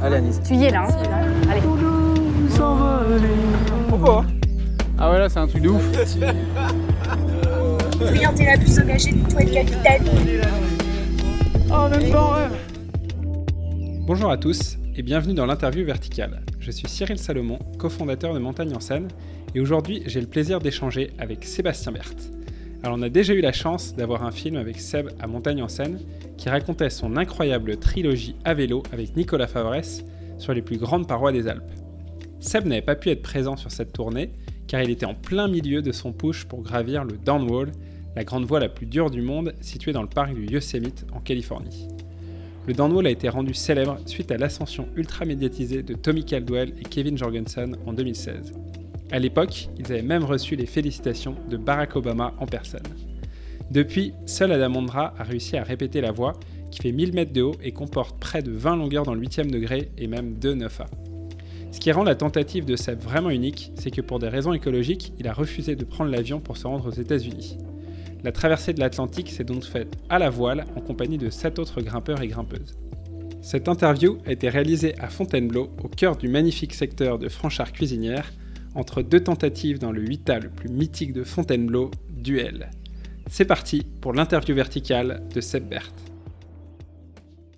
Allez, Anis. Tu y es là, hein Allez. Pourquoi Ah ouais, là, c'est un truc de ouf. Est la plus engagée de toi, capitaine. Oh, même temps. Bonjour à tous et bienvenue dans l'interview verticale. Je suis Cyril Salomon, cofondateur de Montagne en Seine, et aujourd'hui j'ai le plaisir d'échanger avec Sébastien Berthe. Alors on a déjà eu la chance d'avoir un film avec Seb à Montagne en Seine qui racontait son incroyable trilogie à vélo avec Nicolas Favresse sur les plus grandes parois des Alpes. Seb n'avait pas pu être présent sur cette tournée car il était en plein milieu de son push pour gravir le Downwall, la grande voie la plus dure du monde située dans le parc du Yosemite en Californie. Le Downwall a été rendu célèbre suite à l'ascension ultra médiatisée de Tommy Caldwell et Kevin Jorgensen en 2016. À l'époque, ils avaient même reçu les félicitations de Barack Obama en personne. Depuis, seul Adam Ondra a réussi à répéter la voie qui fait 1000 mètres de haut et comporte près de 20 longueurs dans le 8e degré et même 2 9A. Ce qui rend la tentative de Seb vraiment unique, c'est que pour des raisons écologiques, il a refusé de prendre l'avion pour se rendre aux États-Unis. La traversée de l'Atlantique s'est donc faite à la voile en compagnie de 7 autres grimpeurs et grimpeuses. Cette interview a été réalisée à Fontainebleau, au cœur du magnifique secteur de Franchard-Cuisinière, entre deux tentatives dans le 8A le plus mythique de Fontainebleau, Duel. C'est parti pour l'interview verticale de Seb Berthe.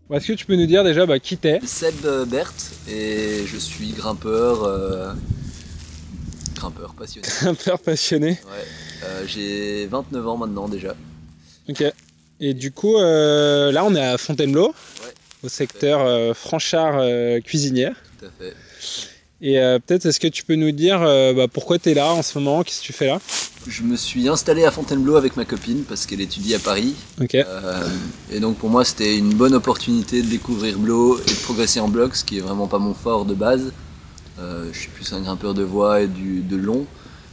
Bon, Est-ce que tu peux nous dire déjà bah, qui t'es? Seb euh, Berthe et je suis grimpeur. euh, grimpeur passionné. Père passionné. Ouais. Euh, J'ai 29 ans maintenant déjà. Ok. Et du coup, euh, là on est à Fontainebleau, Ouais. au secteur euh, Franchard-Cuisinière. Tout à fait. Et euh, peut-être est-ce que tu peux nous dire euh, bah, pourquoi tu es là en ce moment? Qu'est-ce que tu fais là? Je me suis installé à Fontainebleau avec ma copine parce qu'elle étudie à Paris. Ok. Euh, et donc pour moi c'était une bonne opportunité de découvrir Blo et de progresser en bloc, ce qui est vraiment pas mon fort de base. Je suis plus un grimpeur de voie et du, de long.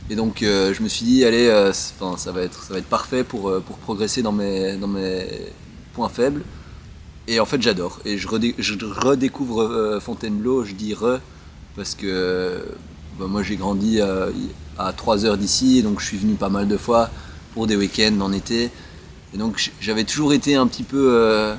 Et donc euh, je me suis dit allez, euh, ça, va être, ça va être parfait pour, euh, pour progresser dans mes, dans mes points faibles. Et en fait j'adore. Et je, redé- je redécouvre Fontainebleau, je dis re, parce que bah, moi j'ai grandi euh, à 3 heures d'ici, donc je suis venu pas mal de fois pour des week-ends en été. Et donc j'avais toujours été un petit peu, euh,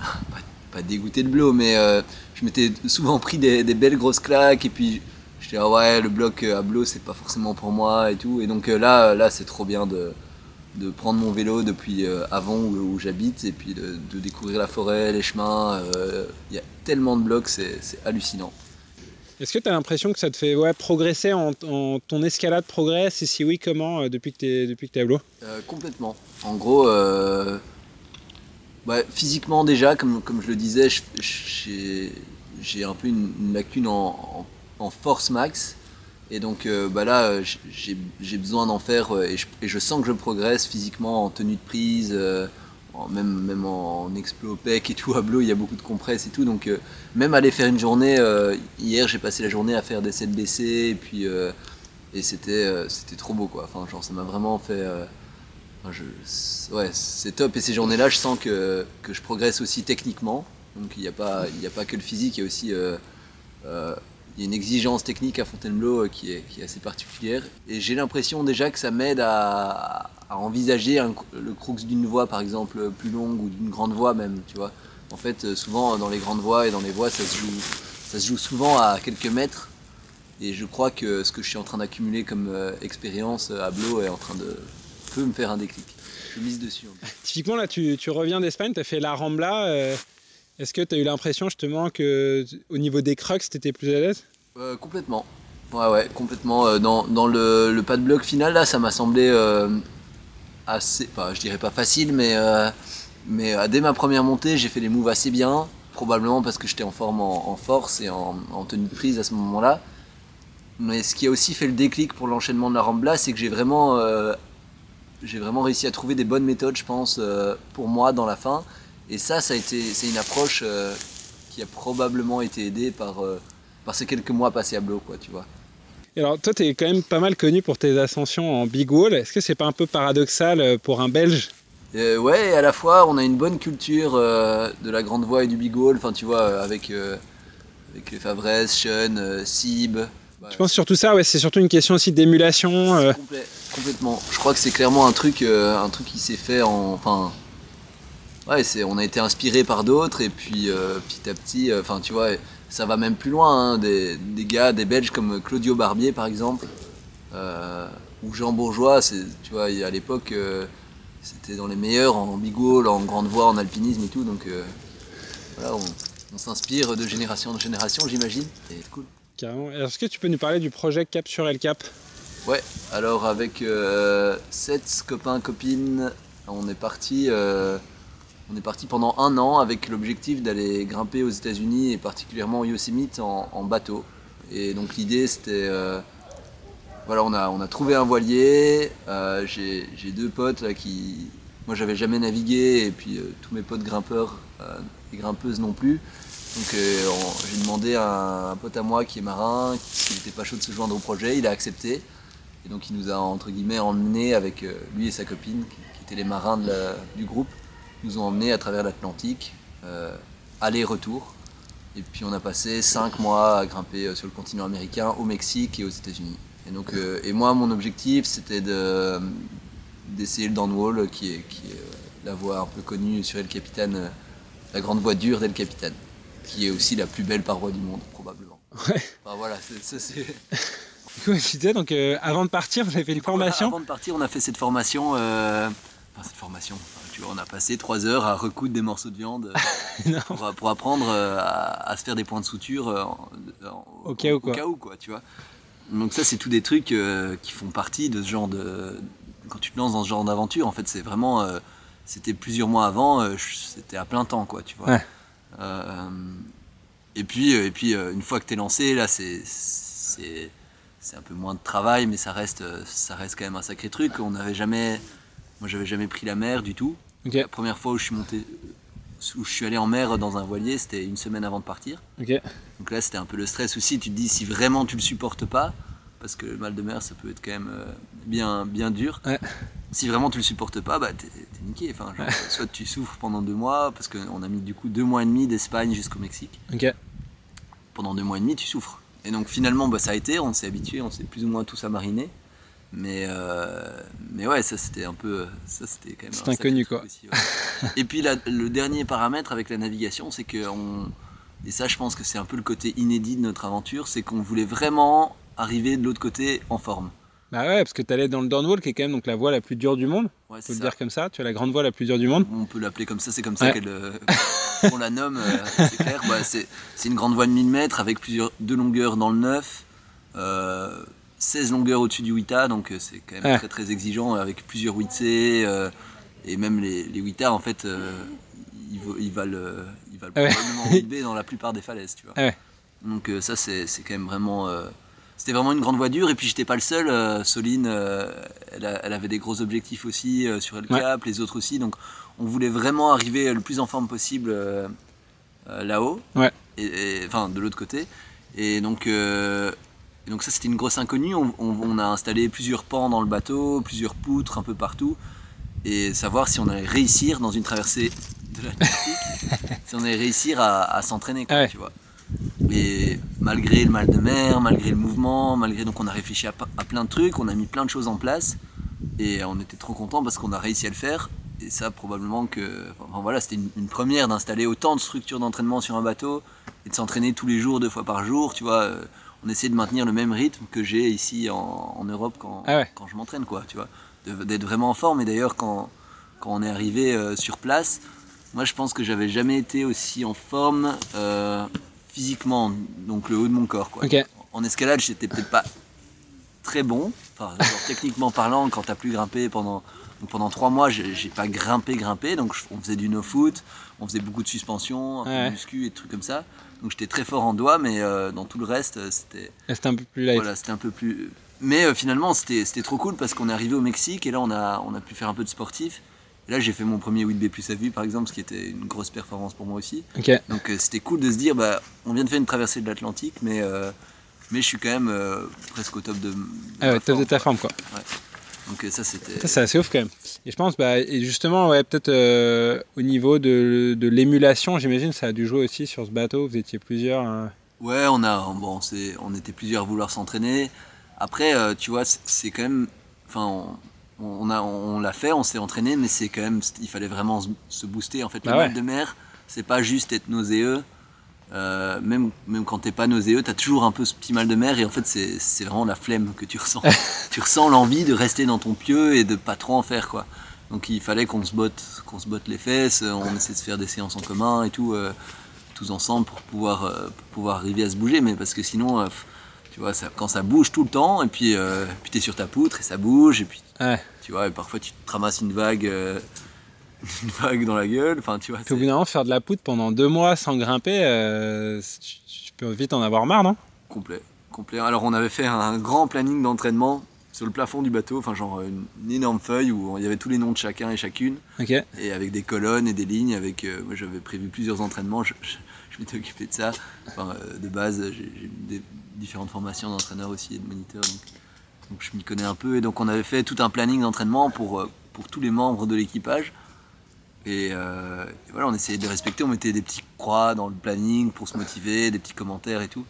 pas, dégoûté de Blo, mais euh, je m'étais souvent pris des, belles grosses claques et puis j'étais ah ouais le bloc à Blo c'est pas forcément pour moi et tout. Et donc là, là c'est trop bien de, de prendre mon vélo depuis avant où, j'habite et puis de, découvrir la forêt, les chemins. Il y a tellement de blocs, c'est hallucinant. Est-ce que tu as l'impression que ça te fait progresser en, ton escalade progresse? Et si oui, comment euh, depuis que tu es, t'es à Euh, complètement. En gros, euh, physiquement déjà, comme, comme je le disais, j'ai un peu une, une lacune en, force max. Et donc euh, bah là, j'ai besoin d'en faire et je, et je sens que je progresse physiquement en tenue de prise, même, même en explo et tout. À Blo, il y a beaucoup de compresses et tout. Donc euh, même aller faire une journée, euh, hier j'ai passé la journée à faire des 7 BC et puis euh, et c'était c'était trop beau quoi. Enfin, genre ça m'a vraiment fait. ouais, c'est top. Et ces journées-là, je sens que, que je progresse aussi techniquement. Donc il n'y a, pas- a pas que le physique, il y a aussi il y a une exigence technique à Fontainebleau qui est, qui est assez particulière. Et j'ai l'impression déjà que ça m'aide à, à envisager un- le crux d'une voie, par exemple, plus longue ou d'une grande voie même, tu vois. En fait, euh, souvent dans les grandes voies et dans les voies, ça se joue, ça se joue souvent à quelques mètres. Et je crois que ce que je suis en train d'accumuler comme euh, expérience euh, à Blo est en train de peut me faire un déclic. Je mise dessus. en fait. Typiquement, là, tu, tu reviens d'Espagne, tu as fait la Rambla. euh, Est-ce que tu as eu l'impression justement que au niveau des crocs, tu étais plus à l'aise? Euh, complètement. Ouais, ouais, complètement. Dans, dans le, le pas de bloc final, là, ça m'a semblé assez. Je dirais pas facile, mais, euh, mais euh, dès ma première montée, j'ai fait les moves assez bien. Probablement parce que j'étais en forme en, force et en, en tenue de prise à ce moment-là. Mais ce qui a aussi fait le déclic pour l'enchaînement de la Rambla, c'est que j'ai vraiment, euh, j'ai vraiment réussi à trouver des bonnes méthodes, je pense, pour moi dans la fin. Et ça, ça a été, c'est une approche qui a probablement été aidée par, par ces quelques mois passés à Blo, quoi, tu vois. Et alors, toi, tu es quand même pas mal connu pour tes ascensions en big wall. Est-ce que c'est pas un peu paradoxal euh, pour un Belge? Euh, ouais, à la fois, on a une bonne culture euh, de la grande voie et du big wall, enfin, tu vois, euh, avec, euh, avec les Favres, Sean, Sib. Je pense surtout ça, ouais, c'est surtout une question aussi d'émulation. complètement. Je crois que c'est clairement un truc, un truc qui s'est fait en. Enfin. ouais, on a été inspiré par d'autres et puis petit à petit, enfin tu vois, ça va même plus loin. hein, des, des gars, des Belges comme Claudio Barbier par exemple, euh, ou Jean Bourgeois, tu vois, à l'époque, euh, c'était dans les meilleurs en bigole, en grande voie, en alpinisme et tout. Donc euh, voilà, on, on s'inspire de génération en génération, j'imagine. C'est cool. Est-ce que tu peux nous parler du projet Cap sur El Cap? Ouais, alors avec euh, sept copains, copines, on est parti. On est parti pendant un an avec l'objectif d'aller grimper aux États-Unis et particulièrement au Yosemite en, bateau. Et donc l'idée c'était, euh, voilà, on a, trouvé un voilier. euh, J'ai deux potes là qui, moi j'avais jamais navigué et puis euh, tous mes potes grimpeurs et grimpeuses non plus. Donc on- j'ai demandé à un pote à moi qui est marin, qui n'était pas chaud de se joindre au projet, il a accepté. Et donc il nous a entre guillemets emmenés avec lui et sa copine, qui, étaient les marins du groupe, nous ont emmenés à travers l'Atlantique, euh, aller-retour. Et puis on a passé cinq mois à grimper euh, sur le continent américain, au Mexique et aux États-Unis. Et donc euh, et moi mon objectif c'était de d'essayer le downwall qui est, qui est la voie un peu connue sur El Capitan, la grande voie dure d'El Capitan, qui est aussi la plus belle paroi du monde probablement. Ouais. Enfin, voilà, c'est- ça c'est. Du coup, tu disais, donc euh, avant de partir, vous avez fait une formation Avant de partir, on a fait cette formation. euh, Enfin, cette formation. tu vois, on a passé trois heures à recoudre des morceaux de viande euh, pour, pour apprendre euh, à, à se faire des points de suture euh, en- en- Au cas où, quoi. quoi, tu vois. Donc ça, c'est tous des trucs euh, qui font partie de ce genre de. Quand tu te lances dans ce genre d'aventure, en fait, c'est vraiment. euh, c'était plusieurs mois avant, euh, c'était à plein temps, quoi, tu vois. Ouais. Et puis, et puis une fois que tu es lancé, là, c'est. c'est c'est un peu moins de travail, mais ça reste, ça reste quand même un sacré truc. On n'avait jamais, moi j'avais jamais pris la mer du tout. La première fois où je suis monté, où je suis allé en mer dans un voilier, c'était une semaine avant de partir. Donc là c'était un peu le stress aussi. Tu te dis si vraiment tu le supportes pas, parce que le mal de mer ça peut être quand même euh, bien, bien dur. Ouais. Si vraiment tu le supportes pas, bah t'es niqué. Enfin, genre, soit tu souffres pendant deux mois, parce qu'on a mis du coup deux mois et demi d'Espagne jusqu'au Mexique pendant deux mois et demi, tu souffres. Et donc finalement, bah, ça a été, on s'est habitué, on s'est plus ou moins tous à mariner. Mais, euh, mais ouais, ça c'était un peu. Ça c'était quand même. C'est inconnu, quoi. aussi, ouais. et puis la- le dernier paramètre avec la navigation, c'est que. On, et ça, je pense que c'est un peu le côté inédit de notre aventure, c'est qu'on voulait vraiment arriver de l'autre côté en forme. Bah ouais, parce que t'allais dans le downwall, qui est quand même donc la voie la plus dure du monde. Ouais, Faut c'est le dire comme ça. Tu as la grande voie la plus dure du monde. On peut l'appeler comme ça, c'est comme ça Ouais. euh, qu'on la nomme, euh, c'est clair. Bah, c'est, c'est une grande voie de 1000 mètres avec plusieurs, deux longueurs dans le 9, euh, 16 longueurs au-dessus du Wita, donc euh, c'est quand même Ouais. très très exigeant avec plusieurs WITC euh, et même les, les Wita en fait euh, ils, ils valent, euh, ils valent ouais. probablement 8B dans la plupart des falaises, tu vois. Ouais. Donc ça c'est, c'est quand même vraiment... c'était vraiment une grande voie dure et puis j'étais pas le seul. Soline, elle, a- elle avait des gros objectifs aussi sur El. Cap, les autres aussi. Donc on voulait vraiment arriver le plus en forme possible là-haut, et, et- enfin de l'autre côté. Et donc, et donc ça c'était une grosse inconnue. On, on- on a installé plusieurs pans dans le bateau, plusieurs poutres un peu partout, et savoir si on allait réussir dans une traversée de l'Atlantique, si on allait réussir à, à s'entraîner, Ouais. tu vois. Et malgré le mal de mer, malgré le mouvement, malgré donc on a réfléchi à, plein de trucs, on a mis plein de choses en place et on était trop content parce qu'on a réussi à le faire. Et ça probablement que, enfin voilà, c'était une, une première d'installer autant de structures d'entraînement sur un bateau et de s'entraîner tous les jours, deux fois par jour. Tu vois, euh, on essaie de maintenir le même rythme que j'ai ici en, en Europe quand, Ah ouais. quand je m'entraîne, quoi. Tu vois, d'être vraiment en forme. Et d'ailleurs quand quand on est arrivé euh, sur place, moi je pense que j'avais jamais été aussi en forme euh, physiquement, donc le haut de mon corps. Quoi. En escalade, j'étais peut-être pas très bon, enfin, genre, techniquement parlant, quand t'as plus grimpé pendant, donc pendant trois mois, j'ai pas grimpé, grimpé, donc on faisait du no-foot, on faisait beaucoup de suspension, un peu Ouais. de muscu et trucs comme ça. Donc j'étais très fort en doigts, mais euh, dans tout le reste, euh, c'était C'était un peu plus light. voilà, c'était un peu plus. Mais euh, finalement, c'était trop cool parce qu'on est arrivé au Mexique et là, on a, on a pu faire un peu de sportif. Et là, j'ai fait mon premier 8B plus à vue, par exemple, ce qui était une grosse performance pour moi aussi. Ok. Donc euh, c'était cool de se dire, bah, on vient de faire une traversée de l'Atlantique, mais, mais je suis quand même presque au top de, de Ah ouais, top de ta forme quoi. Donc euh, ça, c'était. Ça, c'est assez ouf quand même. Et je pense, bah, et justement, ouais, peut-être euh, au niveau de, de l'émulation, j'imagine, ça a dû jouer aussi sur ce bateau. Vous étiez plusieurs. hein. Ouais, on a, bon, on, s'est- on était plusieurs à vouloir s'entraîner. Après, euh, tu vois, c'est- c'est quand même, enfin, on, on, a, on l'a fait, on s'est entraîné, mais c'est quand même, il fallait vraiment se, booster. En fait, le Bah ouais. mal de mer, c'est pas juste être nauséeux. Euh, même, même quand t'es pas nauséeux, t'as toujours un peu ce petit mal de mer et en fait c'est, vraiment la flemme que tu ressens. tu ressens l'envie de rester dans ton pieu et de pas trop en faire quoi. Donc il fallait qu'on se botte, qu'on se botte les fesses, on essaie de se faire des séances en commun et tout, euh, tous ensemble pour pouvoir, euh, pour pouvoir arriver à se bouger, mais parce que sinon, euh, tu vois, ça, quand ça bouge tout le temps et puis, euh, puis t'es sur ta poutre et ça bouge et puis Ouais. tu vois, et parfois tu te ramasses une vague, euh, une vague dans la gueule. Enfin, tu vois. Au bout d'un moment, faire de la poutre pendant deux mois sans grimper, euh, tu, peux vite en avoir marre, non? Complet, complet. Alors on avait fait un grand planning d'entraînement sur le plafond du bateau, enfin genre une, une énorme feuille où il y avait tous les noms de chacun et chacune, Ok. et avec des colonnes et des lignes. Avec, euh, moi j'avais prévu plusieurs entraînements. Je, je- je m'étais occupé de ça. Enfin, euh, de base, j'ai des différentes formations d'entraîneur aussi et de moniteur. Donc, donc je m'y connais un peu. Et donc on avait fait tout un planning d'entraînement pour, pour tous les membres de l'équipage. Et, euh, et voilà, on essayait de les respecter. On mettait des petits croix dans le planning pour se motiver, des petits commentaires et tout.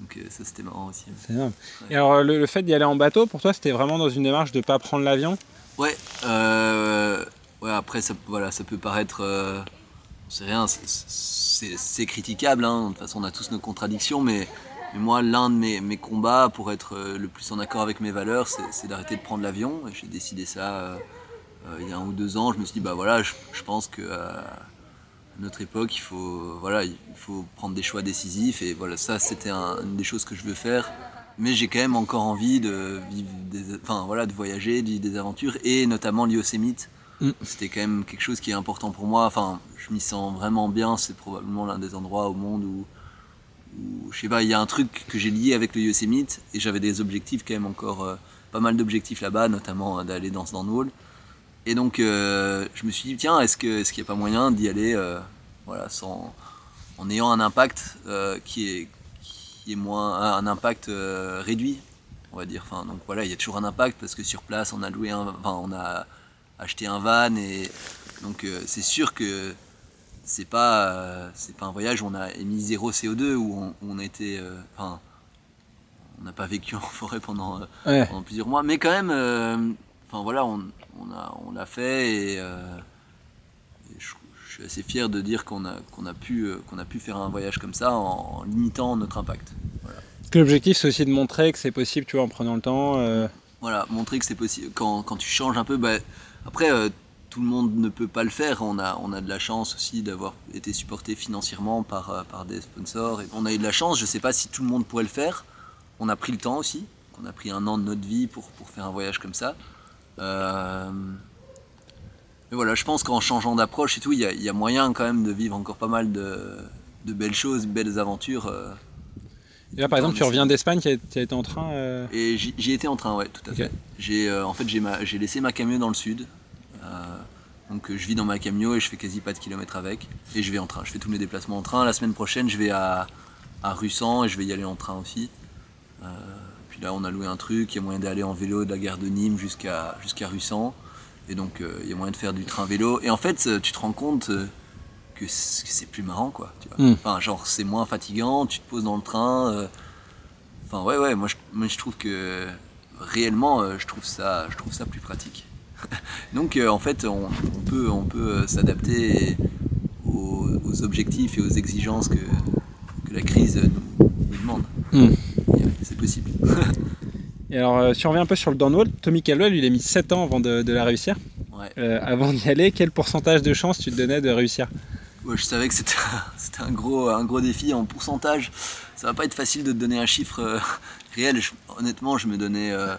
Donc euh, ça c'était marrant aussi. C'est énorme. Et alors, le, le fait d'y aller en bateau, pour toi, c'était vraiment dans une démarche de pas prendre l'avion? Ouais, euh, ouais après ça, voilà, ça peut paraître. c'est rien, c'est- critiquable. hein. De toute façon, on a tous nos contradictions, mais, mais moi, l'un de mes, mes combats pour être le plus en accord avec mes valeurs, c'est d'arrêter de prendre l'avion. J'ai décidé ça il y a un ou deux ans. Je me suis dit, bah voilà, je, je pense que. euh, notre époque, il faut, voilà, il faut prendre des choix décisifs et voilà, ça c'était un- une des choses que je veux faire. Mais j'ai quand même encore envie de vivre des, enfin voilà, de voyager, de vivre des aventures et notamment le Yosemite. Mm. C'était quand même quelque chose qui est important pour moi. Enfin, je m'y sens vraiment bien. C'est probablement l'un des endroits au monde où, où, je sais pas, il y a un truc que j'ai lié avec le Yosemite et j'avais des objectifs quand même encore, euh, pas mal d'objectifs là-bas, notamment euh, d'aller dans ce downwall. Et donc, euh, je me suis dit, tiens, est-ce qu'il n'y a pas moyen d'y aller euh, voilà, sans, en ayant un impact euh, qui, est, qui est moins. un impact réduit, on va dire. Enfin, donc voilà, il y a toujours un impact parce que sur place, on a loué un. Enfin, on a acheté un van et donc c'est sûr que c'est pas, c'est pas un voyage où on a émis zéro CO2, où on, où Enfin, on n'a pas vécu en forêt pendant. Ouais. pendant plusieurs mois. Mais quand même, enfin voilà, on, on a, on l'a fait et, euh, et je, je suis assez fier de dire qu'on a, qu'on a, pu, euh, qu'on a pu faire un voyage comme ça en, en limitant notre impact. Que l'objectif, c'est aussi de montrer que c'est possible, tu vois, en prenant le temps. euh, Voilà, montrer que c'est possible. Quand, quand tu changes un peu, bah, après, tout le monde ne peut pas le faire. On a, on a de la chance aussi d'avoir été supporté financièrement par, par des sponsors. Et on a eu de la chance, je ne sais pas si tout le monde pourrait le faire. On a pris le temps aussi. On a pris un an de notre vie pour, pour faire un voyage comme ça. Euh, Mais voilà, je pense qu'en changeant d'approche et tout, il y a, il y a moyen quand même de vivre encore pas mal de, de belles choses, belles aventures. euh. Et là, par exemple, tu reviens d'Espagne, tu as, été en train. euh, Et j'y étais en train, ouais, tout à fait. J'ai, euh, en fait, j'ai, laissé ma camion dans le sud. Euh, donc je vis dans ma camion et je fais quasi pas de kilomètres avec. Et je vais en train. Je fais tous mes déplacements en train. La semaine prochaine, je vais à, à Russan et je vais y aller en train aussi. Là, on a loué un truc. Il y a moyen d'aller en vélo de la gare de Nîmes jusqu'à, jusqu'à Russan. Et donc, euh, il y a moyen de faire du train vélo. Et en fait, euh, tu te rends compte euh, que c'est, plus marrant, quoi. Tu vois. Mm. Enfin, genre, c'est moins fatigant. Tu te poses dans le train. euh, Enfin ouais ouais moi je, moi, je trouve que réellement je trouve ça je trouve ça plus pratique. Donc en fait on, on peut on peut s'adapter aux, aux objectifs et aux exigences que, que la crise nous, nous demande. Mm. Possible. Et alors, euh, si on revient un peu sur le downwall, Tommy Caldwell, il a mis 7 ans avant de, de la réussir. Ouais. Euh, avant d'y aller, quel pourcentage de chance tu te donnais de réussir? Ouais, je savais que c'était un, gros un gros défi en pourcentage. Ça va pas être facile de te donner un chiffre euh, réel. Je- honnêtement je me donnais euh,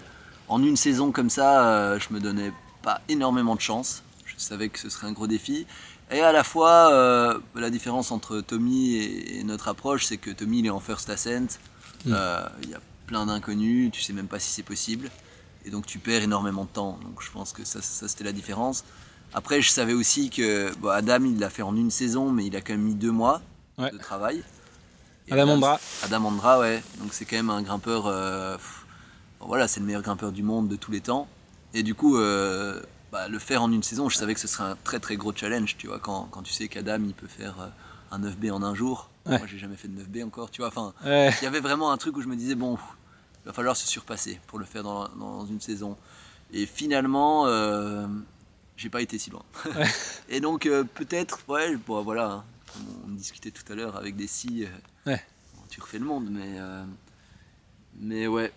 en une saison comme ça je me donnais pas énormément de chance. Je savais que ce serait un gros défi. Et à la fois, la différence entre Tommy et, et notre approche, c'est que Tommy il est en first ascent. Mm. A plein d'inconnus, tu sais même pas si c'est possible. Et donc tu perds énormément de temps. Donc je pense que ça, ça c'était la différence. Après, je savais aussi que bon, Adam, il l'a fait en une saison, mais il a quand même mis deux mois Ouais. de travail. Et Adam Ondra. Adam Ondra, ouais. Donc c'est quand même un grimpeur. euh, pff, bon, voilà, c'est le meilleur grimpeur du monde de tous les temps. Et du coup, euh, bah, le faire en une saison, je savais que ce serait un très très gros challenge, tu vois. Quand, quand tu sais qu'Adam, il peut faire euh, un 9B en un jour. Ouais. Moi, j'ai jamais fait de 9B encore, tu vois. Enfin, Ouais. il y avait vraiment un truc où je me disais, bon, il va falloir se surpasser pour le faire dans, dans une saison. Et finalement, euh, j'ai pas été si loin. Ouais. et donc euh, peut-être, ouais, bon, voilà, hein, comme on discutait tout à l'heure avec des scies, euh, Ouais. bon, tu refais le monde, mais, euh, mais ouais.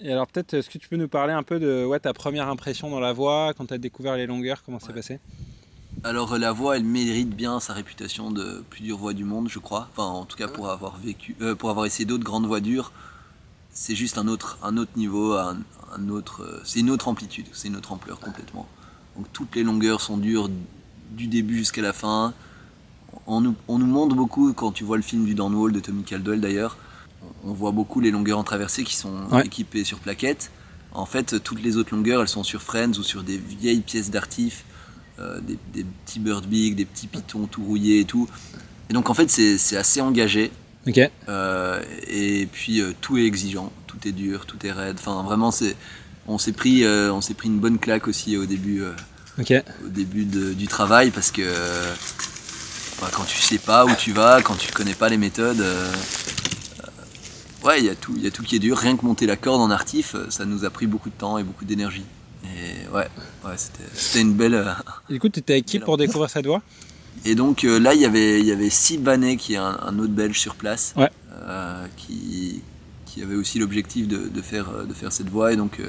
Et alors peut-être, est-ce que tu peux nous parler un peu de ouais, ta première impression dans la voie, quand tu as découvert les longueurs, comment c'est Ouais. passé? Alors la voix, elle mérite bien sa réputation de plus dure voix du monde, je crois. Enfin, en tout cas pour avoir vécu, euh, pour avoir essayé d'autres grandes voix dures, c'est juste un autre, un autre niveau, un, un autre, euh, c'est une autre amplitude, c'est une autre ampleur complètement. Donc toutes les longueurs sont dures du début jusqu'à la fin. On nous, on nous montre beaucoup quand tu vois le film du Downwall de Tommy Caldwell d'ailleurs. On voit beaucoup les longueurs en traversée qui sont Ouais. équipées sur plaquettes. En fait, toutes les autres longueurs, elles sont sur Friends ou sur des vieilles pièces d'artif euh, des, des petits bird big, des petits pitons tout rouillés et tout. Et donc en fait c'est assez engagé Euh, et puis euh, tout est exigeant, tout est dur, tout est raide. Enfin vraiment c'est on s'est pris euh, on s'est pris une bonne claque aussi au début au début de- du travail parce que bah, quand tu sais pas où tu vas, quand tu connais pas les méthodes, ouais il y a tout il y a tout qui est dur. Rien que monter la corde en artif, ça nous a pris beaucoup de temps et beaucoup d'énergie. Et ouais, ouais c'était une belle Et du coup, étais avec qui pour découvrir cette voie? Et donc euh, là, il y avait, il y avait qui est un, un autre Belge sur place, Ouais. euh, qui, qui avait aussi l'objectif de, de faire, euh, de faire cette voie. Et donc, euh,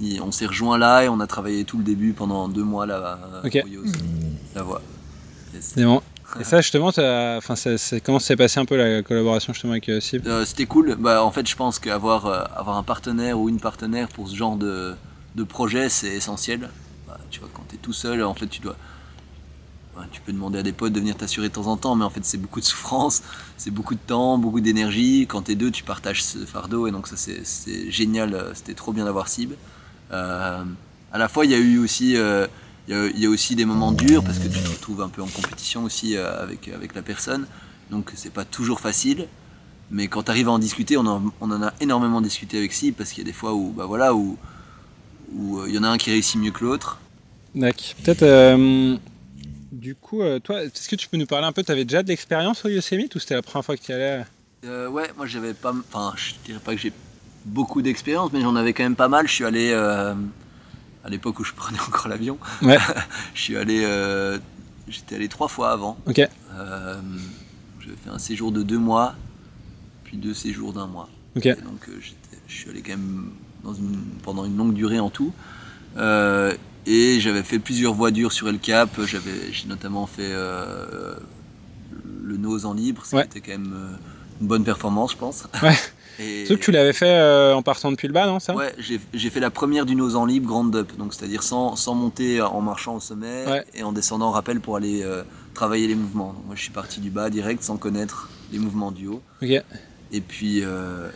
il- on s'est rejoint là et on a travaillé tout le début pendant deux mois là, à Ok. Royos, la voie. Yes. C'est bon. Et ça, justement, enfin, comment s'est passé un peu la collaboration justement avec Sib? C'était cool. Bah, en fait, je pense qu'avoir avoir un partenaire ou une partenaire pour ce genre de, de projet, c'est essentiel. Bah, tu vois, quand tu es tout seul, en fait, tu dois. Bah, tu peux demander à des potes de venir t'assurer de temps en temps, mais en fait, c'est beaucoup de souffrance, c'est beaucoup de temps, beaucoup d'énergie. Quand tu es deux, tu partages ce fardeau, et donc, ça, c'est- génial. euh, C'était trop bien d'avoir Sib. Euh, à la fois, il y a eu aussi. euh, y, a, aussi des moments durs parce que tu te retrouves un peu en compétition aussi euh, avec, avec la personne. Donc c'est pas toujours facile. Mais quand tu arrives à en discuter, on en, on en a énormément discuté avec Sib parce qu'il y a des fois où bah voilà où où, il y en a un qui réussit mieux que l'autre. Peut-être. Euh, du coup, euh, toi, est-ce que tu peux nous parler un peu Tu avais déjà de l'expérience au Yosemite ou c'était la première fois que tu y allais Euh, ouais, moi j'avais pas, enfin je dirais pas que j'ai beaucoup d'expérience, mais j'en avais quand même pas mal. Je suis allé euh, à l'époque où je prenais encore l'avion. Ouais. je suis allé, euh, j'étais allé trois fois avant. Ok. Euh, J'avais fait un séjour de deux mois, puis deux séjours d'un mois. Ok. Et donc euh, je suis allé quand même dans une, pendant une longue durée en tout. Et j'avais fait plusieurs voies dures sur El Cap. J'avais, j'ai notamment fait euh, le nose en libre, ce Ouais. qui était quand même euh, une bonne performance, je pense. Ouais. Et, Sauf que tu l'avais fait euh, en partant depuis le bas, non ça? Ouais, j'ai fait la première du nose en libre, grande up, donc c'est-à-dire sans, sans monter en marchant au sommet Ouais. et en descendant en rappel pour aller euh, travailler les mouvements. Donc moi je suis parti du bas direct sans connaître les mouvements du haut. Ok. Et puis euh,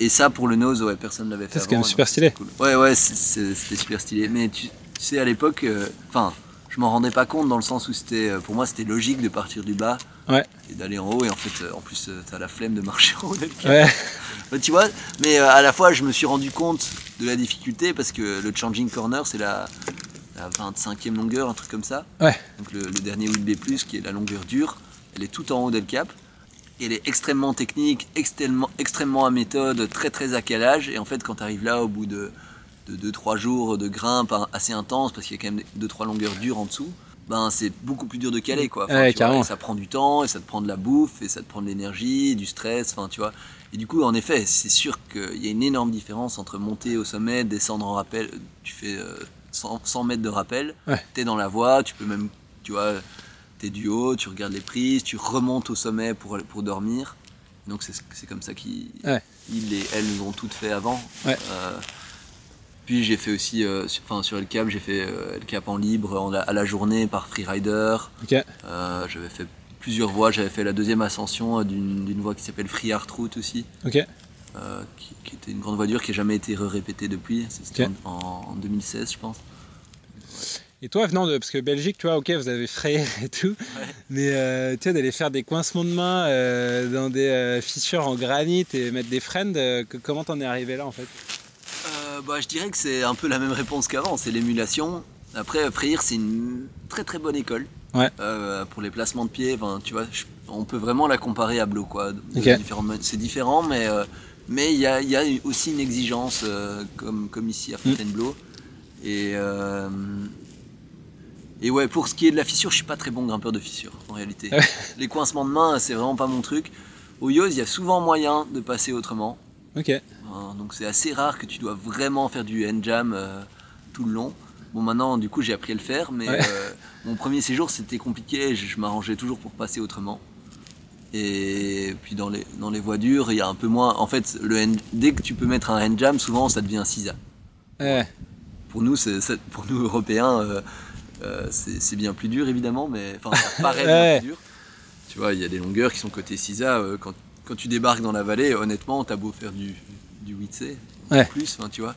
et ça pour le nose, ouais, personne ne l'avait fait. c'est quand même super stylé. c'était cool. Ouais, ouais, c'était super stylé. Mais tu, tu sais, à l'époque, euh, enfin, je m'en rendais pas compte dans le sens où c'était, euh, pour moi, c'était logique de partir du bas Ouais. et d'aller en haut. Et en fait, euh, en plus, t'as la flemme de marcher en haut. Ouais. bah, tu vois, mais à la fois, je me suis rendu compte de la difficulté parce que le changing corner, c'est la, la 25e longueur, un truc comme ça. Ouais. Donc le, le dernier Whitby Plus, qui est la longueur dure, elle est tout en haut d'El Cap. Et elle est extrêmement technique, extrêmement, extrêmement à méthode, très très à calage. Et en fait, quand tu arrives là, au bout de 2-3 jours de grimpe assez intense, parce qu'il y a quand même 2-3 longueurs dures en dessous, ben c'est beaucoup plus dur de caler quoi. Ouais, tu vois, carrément. et ça prend du temps, et ça te prend de la bouffe, et ça te prend de l'énergie, du stress, enfin tu vois. Et du coup, en effet, c'est sûr qu'il y a une énorme différence entre monter au sommet, descendre en rappel. Tu fais euh, 100, 100 mètres de rappel, Ouais. tu es dans la voie, tu peux même, tu vois, tu es du haut, tu regardes les prises, tu remontes au sommet pour, pour dormir. Donc c'est comme ça qu'ils Ouais. ils et elles ont toutes fait avant. Euh, puis j'ai fait aussi, euh, sur, enfin, sur El Cap, j'ai fait euh, El Cap en libre en à la journée par freerider. Euh, j'avais fait plusieurs voies, j'avais fait la deuxième ascension euh, d'une voie qui s'appelle Free Art Route aussi, Ok. euh, qui, qui était une grande voie dure qui n'a jamais été répétée depuis. C'était en, en 2016, je pense. Et toi, venant de. Parce que Belgique, tu vois, ok, vous avez frayé et tout. Mais tu sais, d'aller faire des coincements de main dans des fissures en granit et mettre des friends, comment t'en es arrivé là en fait? Bah, je dirais que c'est un peu la même réponse qu'avant, c'est l'émulation. Après, Freyr, c'est une très très bonne école Ouais. Euh, pour les placements de pied. Enfin, tu vois, je- on peut vraiment la comparer à mo- C'est différent, mais euh, mais il y, a, il y a aussi une exigence, euh, comme, comme ici à Fontainebleau. Et, et ouais, pour ce qui est de la fissure, je suis pas très bon grimpeur de fissure en réalité. Les coincements de main, c'est vraiment pas mon truc. Au Yoz, il y a souvent moyen de passer autrement. Ok. Hein, Donc c'est assez rare que tu dois vraiment faire du hand jam euh, tout le long. Bon maintenant du coup j'ai appris à le faire, mais Ouais. euh, mon premier séjour c'était compliqué, je, je m'arrangeais toujours pour passer autrement. Et puis dans les, dans les voies dures, il y a un peu moins. En fait, le hand- dès que tu peux mettre un hand jam, souvent ça devient un sisa. Ouais. Pour nous, c'est, pour nous Européens, euh, euh, c'est, c'est bien plus dur évidemment, mais enfin ça paraît Ouais. bien plus dur. Tu vois, il y a des longueurs qui sont côté sisa. quand, quand tu débarques dans la vallée, honnêtement, t'as beau faire du, du 8C, Ouais. plus, tu vois,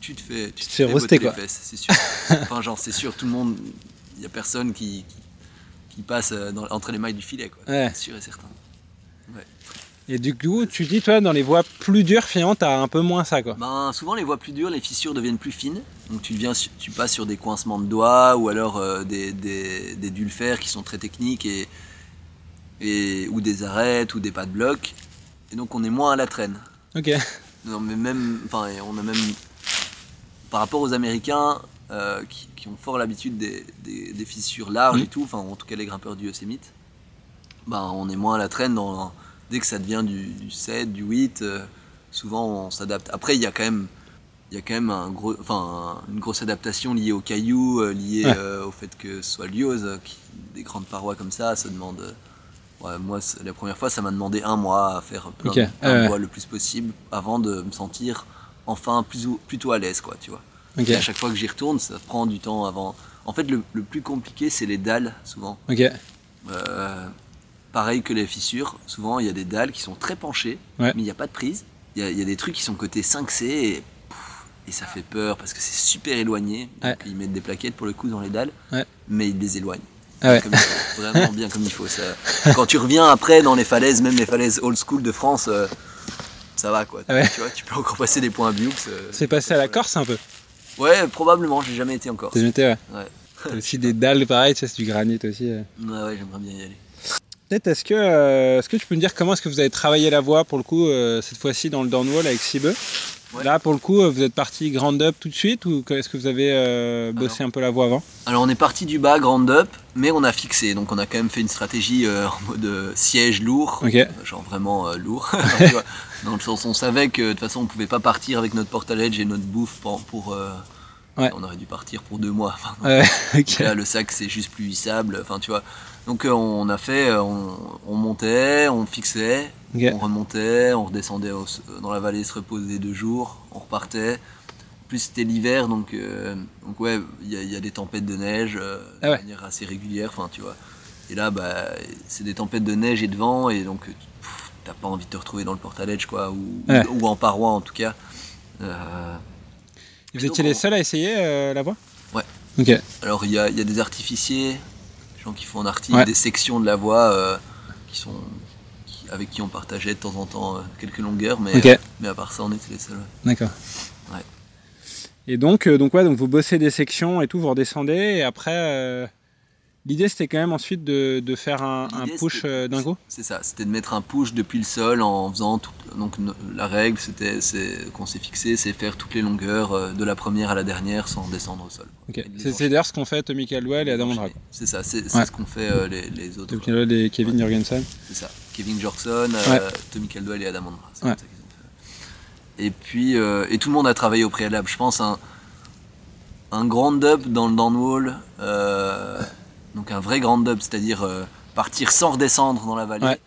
tu te fais, tu te fais les quoi. fesses, c'est sûr. enfin genre c'est sûr, tout le monde, il y a personne qui, qui, qui passe euh, dans- entre les mailles du filet, quoi. Ouais. C'est sûr et certain. Et du coup, tu dis, toi, dans les voies plus dures, finalement, t'as un peu moins ça, quoi. Ben, souvent les voies plus dures, les fissures deviennent plus fines. Donc tu, deviens, tu passes sur des coincements de doigts ou alors euh, des, des, des dulfers qui sont très techniques et, et, ou des arêtes ou des pas de bloc. Et donc on est moins à la traîne. Ok. Non, mais même, enfin, on a même, par rapport aux Américains euh, qui, qui ont fort l'habitude des, des- des fissures larges et tout, enfin en tout cas les grimpeurs du Yosemite, ben, on est moins à la traîne dans, dès que ça devient du, du 7, du 8, euh, souvent on s'adapte. Après il y a quand même, il y a quand même un gros, enfin, un- une grosse adaptation liée aux cailloux, euh, liée Ouais. euh, au fait que ce soit l'Iose, des grandes parois comme ça, ça demande. Ouais, moi, la première fois, ça m'a demandé un mois à faire plein de, le plus possible avant de me sentir enfin plus ou- plutôt à l'aise, quoi, tu vois. À chaque fois que j'y retourne, ça prend du temps avant. En fait, le, le plus compliqué, c'est les dalles, souvent. Ok. Euh, pareil que les fissures, souvent, il y a des dalles qui sont très penchées, Ouais. mais il n'y a pas de prise. Il y a, il y a des trucs qui sont côté 5C et, pff, et ça fait peur parce que c'est super éloigné. Ouais. Donc, ils mettent des plaquettes pour le coup dans les dalles, mais ils les éloignent. Ah ouais. Comme il faut, vraiment bien comme il faut. Ça. Quand tu reviens après dans les falaises, même les falaises old school de France, euh, ça va quoi. Ah ouais. Tu vois, tu peux encore passer des points à Bioux. euh, C'est passé à la Corse un peu. Ouais, probablement, j'ai jamais été en Corse. T'es noté, ouais. Ouais. T'as aussi des dalles pareil, tu sais, c'est du granit aussi. Ouais, ouais, j'aimerais bien y aller. Peut-être, est-ce que, euh, est-ce que tu peux me dire comment est-ce que vous avez travaillé la voie pour le coup, cette fois-ci dans le Downwall avec Cibeux? Ouais. Là, pour le coup, euh, vous êtes parti grand up tout de suite ou est-ce que vous avez euh, bossé un peu la voie avant? Alors on est parti du bas, grand up, mais on a fixé. Donc on a quand même fait une stratégie euh, en mode euh, siège lourd, genre vraiment lourd. Dans le sens on savait que de toute façon on pouvait pas partir avec notre porte-à-ledge et notre bouffe pour. pour, Ouais. On aurait dû partir pour deux mois. Enfin. Là, le sac, c'est juste plus hissable. Enfin, tu vois. Donc, on a fait, on, on montait, on fixait, On remontait, on redescendait dans la vallée, se reposer deux jours, on repartait. En plus, c'était l'hiver, donc, euh, donc ouais, il y, a- il y a des tempêtes de neige euh, Ah ouais. de manière assez régulière. Enfin, tu vois. Et là, bah, c'est des tempêtes de neige et de vent, et donc, euh, t'as pas envie de te retrouver dans le porte-à-ledge, quoi, ou, Ouais. ou en paroi en tout cas. Euh, Vous étiez les seuls à essayer la voie? Ouais. Alors il y a, il y a des artificiers, des gens qui font en Ouais. des sections de la voie qui sont, avec qui on partageait de temps en temps euh, quelques longueurs, mais, mais à part ça on était les seuls. ouais. D'accord. Ouais. Et donc, euh, donc, ouais, donc vous bossez des sections et tout, vous redescendez et après, euh, l'idée c'était quand même ensuite de, de faire un, push d'un coup C'est ça, c'était de mettre un push depuis le sol en faisant tout, donc la règle c'était qu'on s'est fixé, c'est faire toutes les longueurs de la première à la dernière sans descendre au sol. Ok. Et de les C'est d'ailleurs ce qu'ont fait Tommy Caldwell et Adam enchaîner. C'est ça, c'est Ouais. ce qu'ont fait euh, les, les autres. Tommy Caldwell et Kevin Jorgensen. C'est ça. Kevin Jorkson, euh, Tommy Caldwell et Adam Andra. Ouais. comme ça. Et puis, euh, et tout le monde a travaillé au préalable. Je pense un, un grand up dans le downwall, euh, donc un vrai grand up, c'est-à-dire partir sans redescendre dans la vallée. Ouais.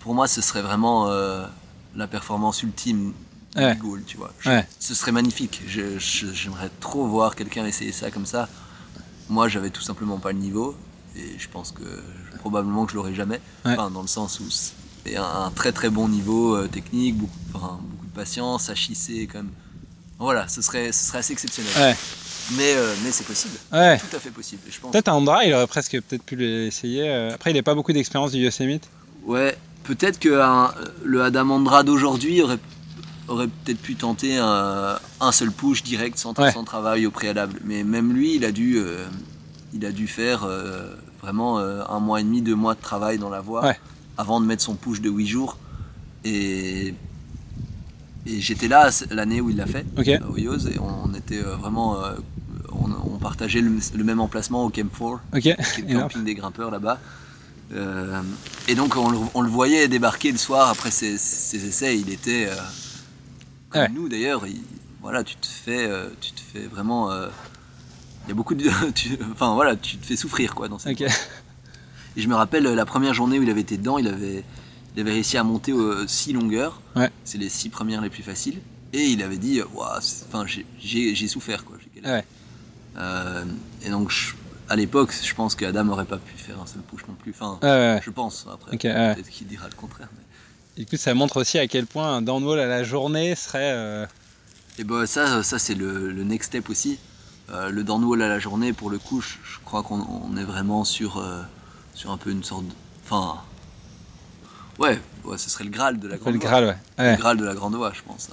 Pour moi, ce serait vraiment la performance ultime Ouais. du goal, tu vois. Je- Ouais. Ce serait magnifique. J'aimerais trop voir quelqu'un essayer ça comme ça. Moi, j'avais tout simplement pas le niveau. Et je pense que probablement que je l'aurai jamais. Ouais. Enfin, dans le sens où c'est un, un très très bon niveau euh, technique, beaucoup, enfin, beaucoup de patience, HIC quand même. Voilà, ce serait, ce serait assez exceptionnel. Ouais. Mais, euh, mais c'est possible. Ouais. Tout à fait possible. Je pense. Peut-être à Andra, il aurait presque peut-être pu l'essayer. euh. Après, il n'a pas beaucoup d'expérience du Yosemite. Ouais, peut-être que un- le Adam Andra d'aujourd'hui aurait, aurait peut-être pu tenter un, un seul push direct sans, Ouais. sans travail au préalable. Mais même lui, il a dû, euh, il a dû faire euh, vraiment euh, un mois et demi, deux mois de travail dans la voie Ouais. avant de mettre son push de 8 jours. Et, et j'étais là l'année où il l'a fait, Ok. euh, au Yoz, et on était euh, vraiment. euh, on, on partageait le, le même emplacement au Camp 4, Ok. qui est le camping des grimpeurs là-bas. Euh, et donc on le, on le voyait débarquer le soir après ses, ses essais, il était euh, comme Ouais. nous d'ailleurs. il- Voilà, tu te fais, euh, tu te fais vraiment. Euh, Il y a beaucoup de, tu- enfin voilà, tu te fais souffrir quoi dans cette Ok. et je me rappelle euh, la première journée où il avait été dedans, il avait, il avait réussi à monter 6 longueurs. Ouais. C'est les 6 premières les plus faciles. Et il avait dit, euh, Ouah, c'est- enfin, j'ai- j'ai j'ai souffert quoi. j'ai galéré. Ouais. Euh, et donc je- à l'époque, je pense qu'Adam aurait pas pu faire un seul push non plus. Enfin, Ouais, ouais, ouais. je pense. Après, Ok, ouais. peut-être qu'il dira le contraire. mais- Et du coup, ça montre aussi à quel point un downwall à la journée serait. euh, Et bah ça, ça c'est le, le next step aussi. Euh, le downwall à la journée, pour le coup, je, je crois qu'on on est vraiment sur, euh, sur un peu une sorte de... Enfin... Ouais, ouais, ce serait le Graal de la le grande voie. Graal, ouais. Ouais. Le Graal de la grande voie, je pense.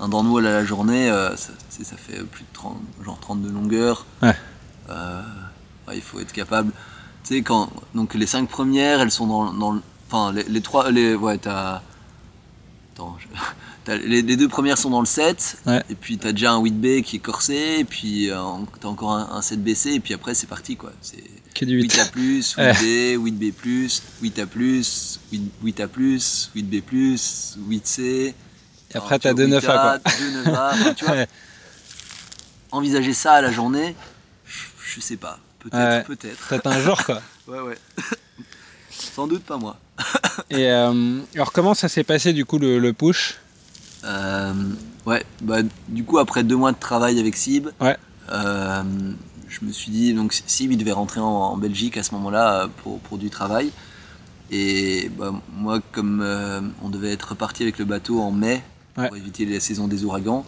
Un, un downwall à la journée, euh, ça, fait plus de 30, genre 32 longueurs. Ouais. Euh, ouais, il faut être capable... Tu sais, quand... Donc les 5 premières, elles sont dans, dans le... Enfin, les, les trois... Les, ouais, t'as... Attends, je- les, les deux premières sont dans le 7, Ouais. et puis t'as déjà un 8B qui est corsé, et puis euh, t'as encore un, un 7BC, et puis après c'est parti quoi. C'est Que du 8. 8A+, 8B, 8B+, 8A+, 8, 8A+, 8B+, 8C. Et après, tu t'as vois, deux 9A, 8A, quoi. deux 9A, enfin, tu vois, Ouais. envisager ça à la journée, je, je sais pas. Peut-être, Ouais. peut-être. Peut-être un jour, quoi. Ouais, ouais. Sans doute pas moi. Et euh, alors, comment ça s'est passé, du coup, le, le push? Ouais, bah, du coup, après deux mois de travail avec Sib, Ouais. euh, je me suis dit, donc Sib, il devait rentrer en, en Belgique à ce moment-là euh, pour, pour du travail. Et bah, moi, comme euh, on devait être reparti avec le bateau en mai Ouais. pour éviter la saison des ouragans,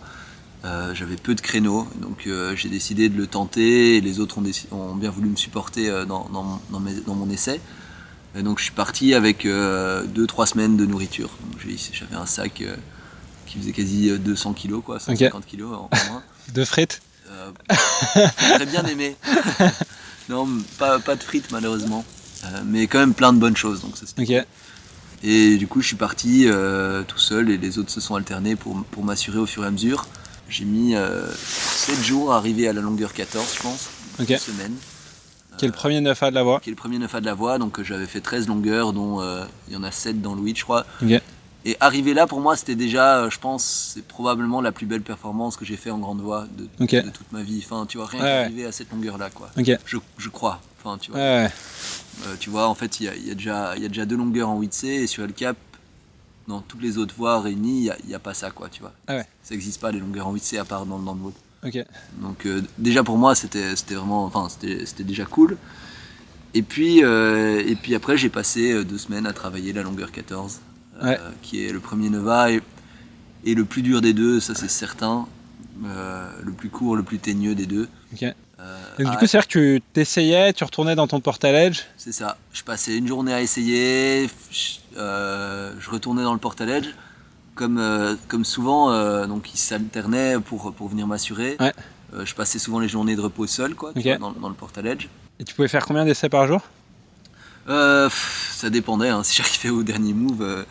euh, j'avais peu de créneaux. Donc euh, j'ai décidé de le tenter et les autres ont, bien voulu me supporter euh, dans, dans mon- dans mes- dans mon essai. Et donc je suis parti avec 2-3 semaines de nourriture. J'avais un sac euh, qui faisait quasi euh, 200 kilos, quoi, 150 kilos en en moins. Deux frites? Euh, J'aurais bien aimé. non, pas, pas de frites malheureusement. Euh, mais quand même plein de bonnes choses. Donc ça, c'était Ok. et du coup, je suis parti euh, tout seul et les autres se sont alternés pour, pour m'assurer au fur et à mesure. J'ai mis 7 jours à arriver à la longueur 14, je pense. Ok. Une semaine. Qui est le premier 9A de la voie Qui est le premier 9A de la voie. Donc euh, j'avais fait 13 longueurs, dont euh, il y en a 7 dans le 8, je crois. Et arriver là, pour moi, c'était déjà, euh, je pense, c'est probablement la plus belle performance que j'ai fait en grande voie de, toute ma vie. Enfin, tu vois, rien Ouais. qu'arriver à cette longueur-là, quoi. Je, je crois. Enfin, tu vois. Ouais, Euh, tu vois, en fait, il y a, il y a déjà, il y a déjà deux longueurs en 8C et sur El Cap, dans toutes les autres voies réunies, il n'y a, pas ça, quoi, tu vois. Ah ouais. Ça n'existe pas les longueurs en 8C à part dans, le mode. ok. Donc euh, déjà pour moi, c'était vraiment, enfin, c'était déjà cool. Et puis, euh, et puis après, j'ai passé deux semaines à travailler la longueur 14, euh, Ouais. qui est le premier Nova et, et le plus dur des deux, ça c'est certain. Euh, le plus court, le plus teigneux des deux. Euh, Et du coup, c'est-à-dire que tu t'essayais, tu retournais dans ton portaledge C'est ça. Je passais une journée à essayer, je, euh, je retournais dans le portaledge. Comme, euh, comme souvent, euh, donc ils s'alternaient pour, pour venir m'assurer. Ouais. Euh, je passais souvent les journées de repos seul, quoi, vois, dans, dans le portaledge. Et tu pouvais faire combien d'essais par jour? Euh, pff, ça dépendait. hein. Si j'arrivais au dernier move, euh,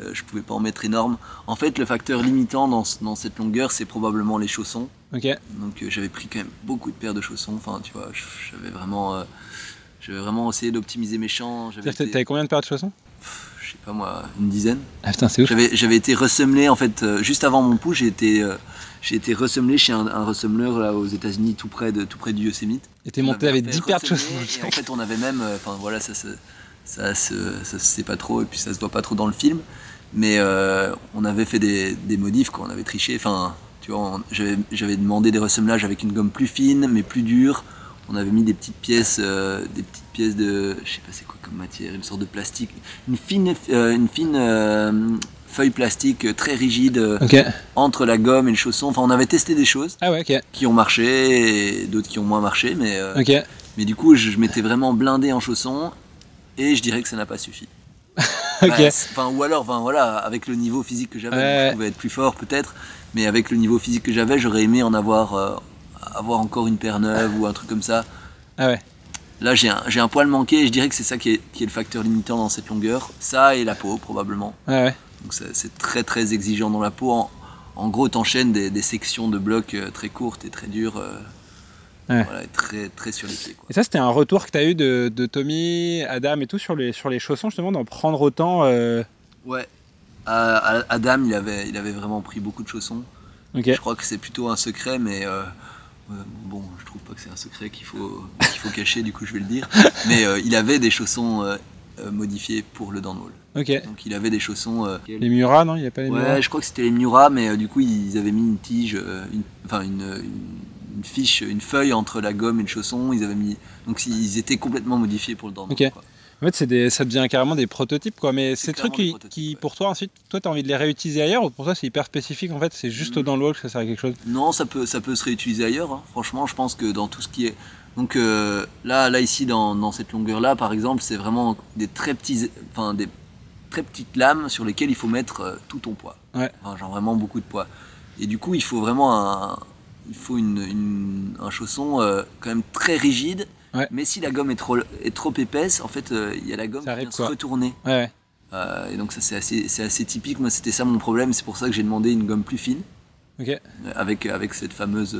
euh, je pouvais pas en mettre énorme. En fait, le facteur limitant dans, ce- dans cette longueur, c'est probablement les chaussons. Ok. Donc euh, j'avais pris quand même beaucoup de paires de chaussons. Enfin, tu vois, j'avais vraiment, euh, j'avais vraiment essayé d'optimiser mes champs. Que été- t'avais combien de paires de chaussons? Je sais pas moi, une dizaine. Ah putain, c'est ouf. J'avais, été ressemelé en fait, juste avant mon pouls, j'ai été, j'ai été ressemelé chez un, un ressemeleur là aux États-Unis, tout près de, tout près du Yosemite. Et t'es On monté avec fait 10 paires de Et en fait, on avait même, euh, enfin voilà, ça se, ça se, ça se sait pas trop, et puis ça se voit pas trop dans le film. Mais euh, on avait fait des, des modifs, quoi. On avait triché. Enfin, tu vois, j'avais, demandé des ressemblages avec une gomme plus fine, mais plus dure. On avait mis des petites pièces, euh, des petites pièces de, je sais pas c'est quoi comme matière, une sorte de plastique, une fine, euh, une fine feuille plastique très rigide euh, entre la gomme et le chausson. Enfin, on avait testé des choses Ah ouais, qui ont marché et d'autres qui ont moins marché, mais euh, mais du coup, je, je m'étais vraiment blindé en chaussons et je dirais que ça n'a pas suffi. Bah, Enfin, ou alors, enfin, voilà, avec le niveau physique que j'avais, Ouais. je pouvais être plus fort peut-être, mais avec le niveau physique que j'avais, j'aurais aimé en avoir, euh, avoir encore une paire neuve ou un truc comme ça. Ah ouais. Là, j'ai un, un poil manqué et je dirais que c'est ça qui est, qui est le facteur limitant dans cette longueur. Ça et la peau, probablement. Ah ouais. Donc c'est très très exigeant dans la peau. En, en gros, t'enchaînes des, des sections de blocs euh, très courtes et très dures. euh, Ouais. voilà, et très, très sur les pieds. Quoi. Et ça, c'était un retour que tu as eu de, de Tommy, Adam et tout sur les, sur les chaussons, justement, d'en prendre autant. euh, Ouais. Adam, il avait, il avait vraiment pris beaucoup de chaussons. Je crois que c'est plutôt un secret, mais euh, bon, je trouve pas que c'est un secret qu'il faut, qu'il faut cacher, du coup je vais le dire. Mais il avait des chaussons modifiés pour le downwall. Ok. Donc il avait des chaussons. euh, Les Murat, non Il n'y a pas les Murat ouais, je crois que c'était les Miura, mais euh, du coup ils avaient mis une tige, euh, une- enfin une, une- une fiche, une feuille entre la gomme et le chausson. Ils avaient mis, donc ils étaient complètement modifiés pour le downwall. Ok. quoi. En fait, c'est des, ça devient carrément des prototypes, quoi. Mais ces trucs qui, ouais. pour toi, ensuite, toi, tu as envie de les réutiliser ailleurs ou pour toi, c'est hyper spécifique En fait, c'est juste Mm. au downwall que ça sert à quelque chose Non, ça peut, ça peut se réutiliser ailleurs. hein. Franchement, je pense que dans tout ce qui est. Donc euh, là, là ici, dans, dans cette longueur-là, par exemple, c'est vraiment des très petits, enfin des très petites lames sur lesquelles il faut mettre euh, tout ton poids. Ouais. Enfin, genre vraiment beaucoup de poids. Et du coup, il faut vraiment un, il faut une, une- un chausson euh, quand même très rigide. Ouais. Mais si la gomme est trop, est trop épaisse, en fait, euh, il y a la gomme Ça qui vient se retourner. Ouais. Euh, et donc ça, c'est assez, c'est assez typique. Moi, c'était ça mon problème. C'est pour ça que j'ai demandé une gomme plus fine Ok. avec, avec cette fameuse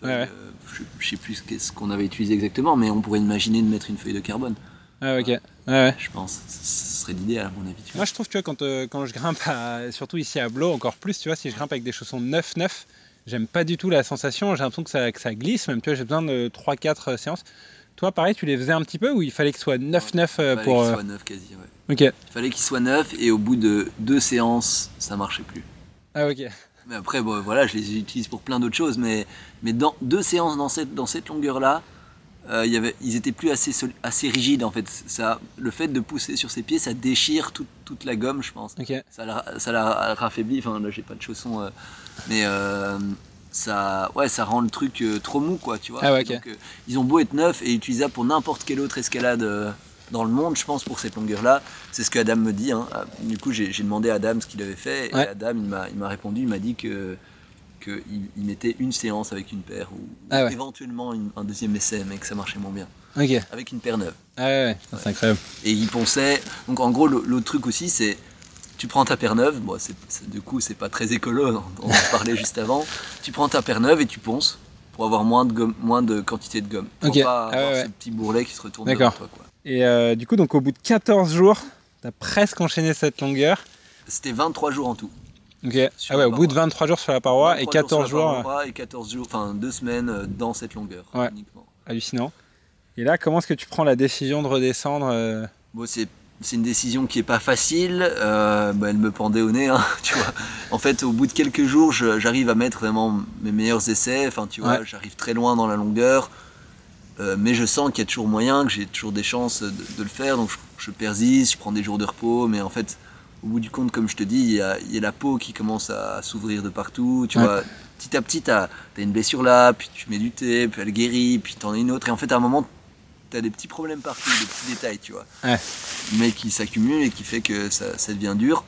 feuille, Ouais, je, je sais plus ce qu'on avait utilisé exactement, mais on pourrait imaginer de mettre une feuille de carbone, Ah, ok. Ouais, ouais. je pense. Ce serait l'idéal à mon avis. tu vois. Moi, je trouve, tu vois, quand, euh, quand je grimpe, à- surtout ici à Blo, encore plus, tu vois, si je grimpe avec des chaussons 9-9, j'aime pas du tout la sensation. J'ai l'impression que ça, que ça glisse, même, tu vois, j'ai besoin de 3-4 séances. Toi, pareil, tu les faisais un petit peu ou il fallait que ce soit 9-9 euh, Il fallait pour. qu'il euh, soit neuf quasi. Ouais. Ok. Il fallait qu'il soit neuf et au bout de deux séances, ça marchait plus. Ah, ok. Mais après, bon, voilà, je les utilise pour plein d'autres choses, mais, mais dans deux séances dans cette, dans cette longueur-là, euh, il y avait, ils étaient plus assez, assez rigides en fait. Ça, le fait de pousser sur ses pieds, ça déchire toute, toute la gomme, je pense. Ça la, ça la raffaiblit. Enfin, là, j'ai pas de chaussons, euh, mais euh, ça, ouais, ça rend le truc trop mou, quoi, tu vois. Ah ouais, ok. Donc, ils ont beau être neufs et utilisables pour n'importe quelle autre escalade dans le monde, je pense, pour cette longueur-là. C'est ce que Adam me dit. hein. Ah, Du coup, j'ai demandé à Adam ce qu'il avait fait et Ouais. Adam, il m'a il m'a répondu, il m'a dit que qu'il il mettait une séance avec une paire ou Ah ouais. éventuellement une- un deuxième essai, mais que ça marchait moins bien avec une paire neuve. Ah, ouais, ouais. C'est incroyable. Et il pensait. Donc en gros, l'autre truc aussi, c'est. Tu prends ta paire neuve, bon, c'est, c'est- du coup, c'est pas très écolo, on on en parlait juste avant. Tu prends ta paire neuve et tu ponces pour avoir moins de, gomme, moins de quantité de gomme. Pour Ok. pas Ah avoir ouais, ce petit bourrelet qui se retourne devant toi. Quoi. Et euh, du coup, donc au bout de 14 jours, t'as presque enchaîné cette longueur. C'était 23 jours en tout. Ok. Sur Ah ouais, au bout de paroi. 23 jours sur la paroi 23 et 14 sur la jours. paroi Et 14 jours, enfin deux semaines euh, dans cette longueur Ouais. uniquement. hallucinant. Et là, comment est-ce que tu prends la décision de redescendre euh, Bon, c'est, c'est une décision qui est pas facile. euh, bah, elle me pendait au nez, hein, tu vois. En fait, au bout de quelques jours, j'arrive à mettre vraiment mes meilleurs essais. Enfin, tu vois, Ouais. j'arrive très loin dans la longueur. Euh, mais je sens qu'il y a toujours moyen, que j'ai toujours des chances de, de le faire. Donc, je, je persiste, je prends des jours de repos. Mais en fait, au bout du compte, comme je te dis, il y a, il y a la peau qui commence à s'ouvrir de partout. Tu Ouais. vois, petit à petit, tu as, une blessure là, puis tu mets du thé, puis elle guérit, puis tu en as une autre. Et en fait, à un moment, tu as des petits problèmes partout, des petits détails, tu vois Ouais. mais qui s'accumule et qui fait que ça, ça devient dur.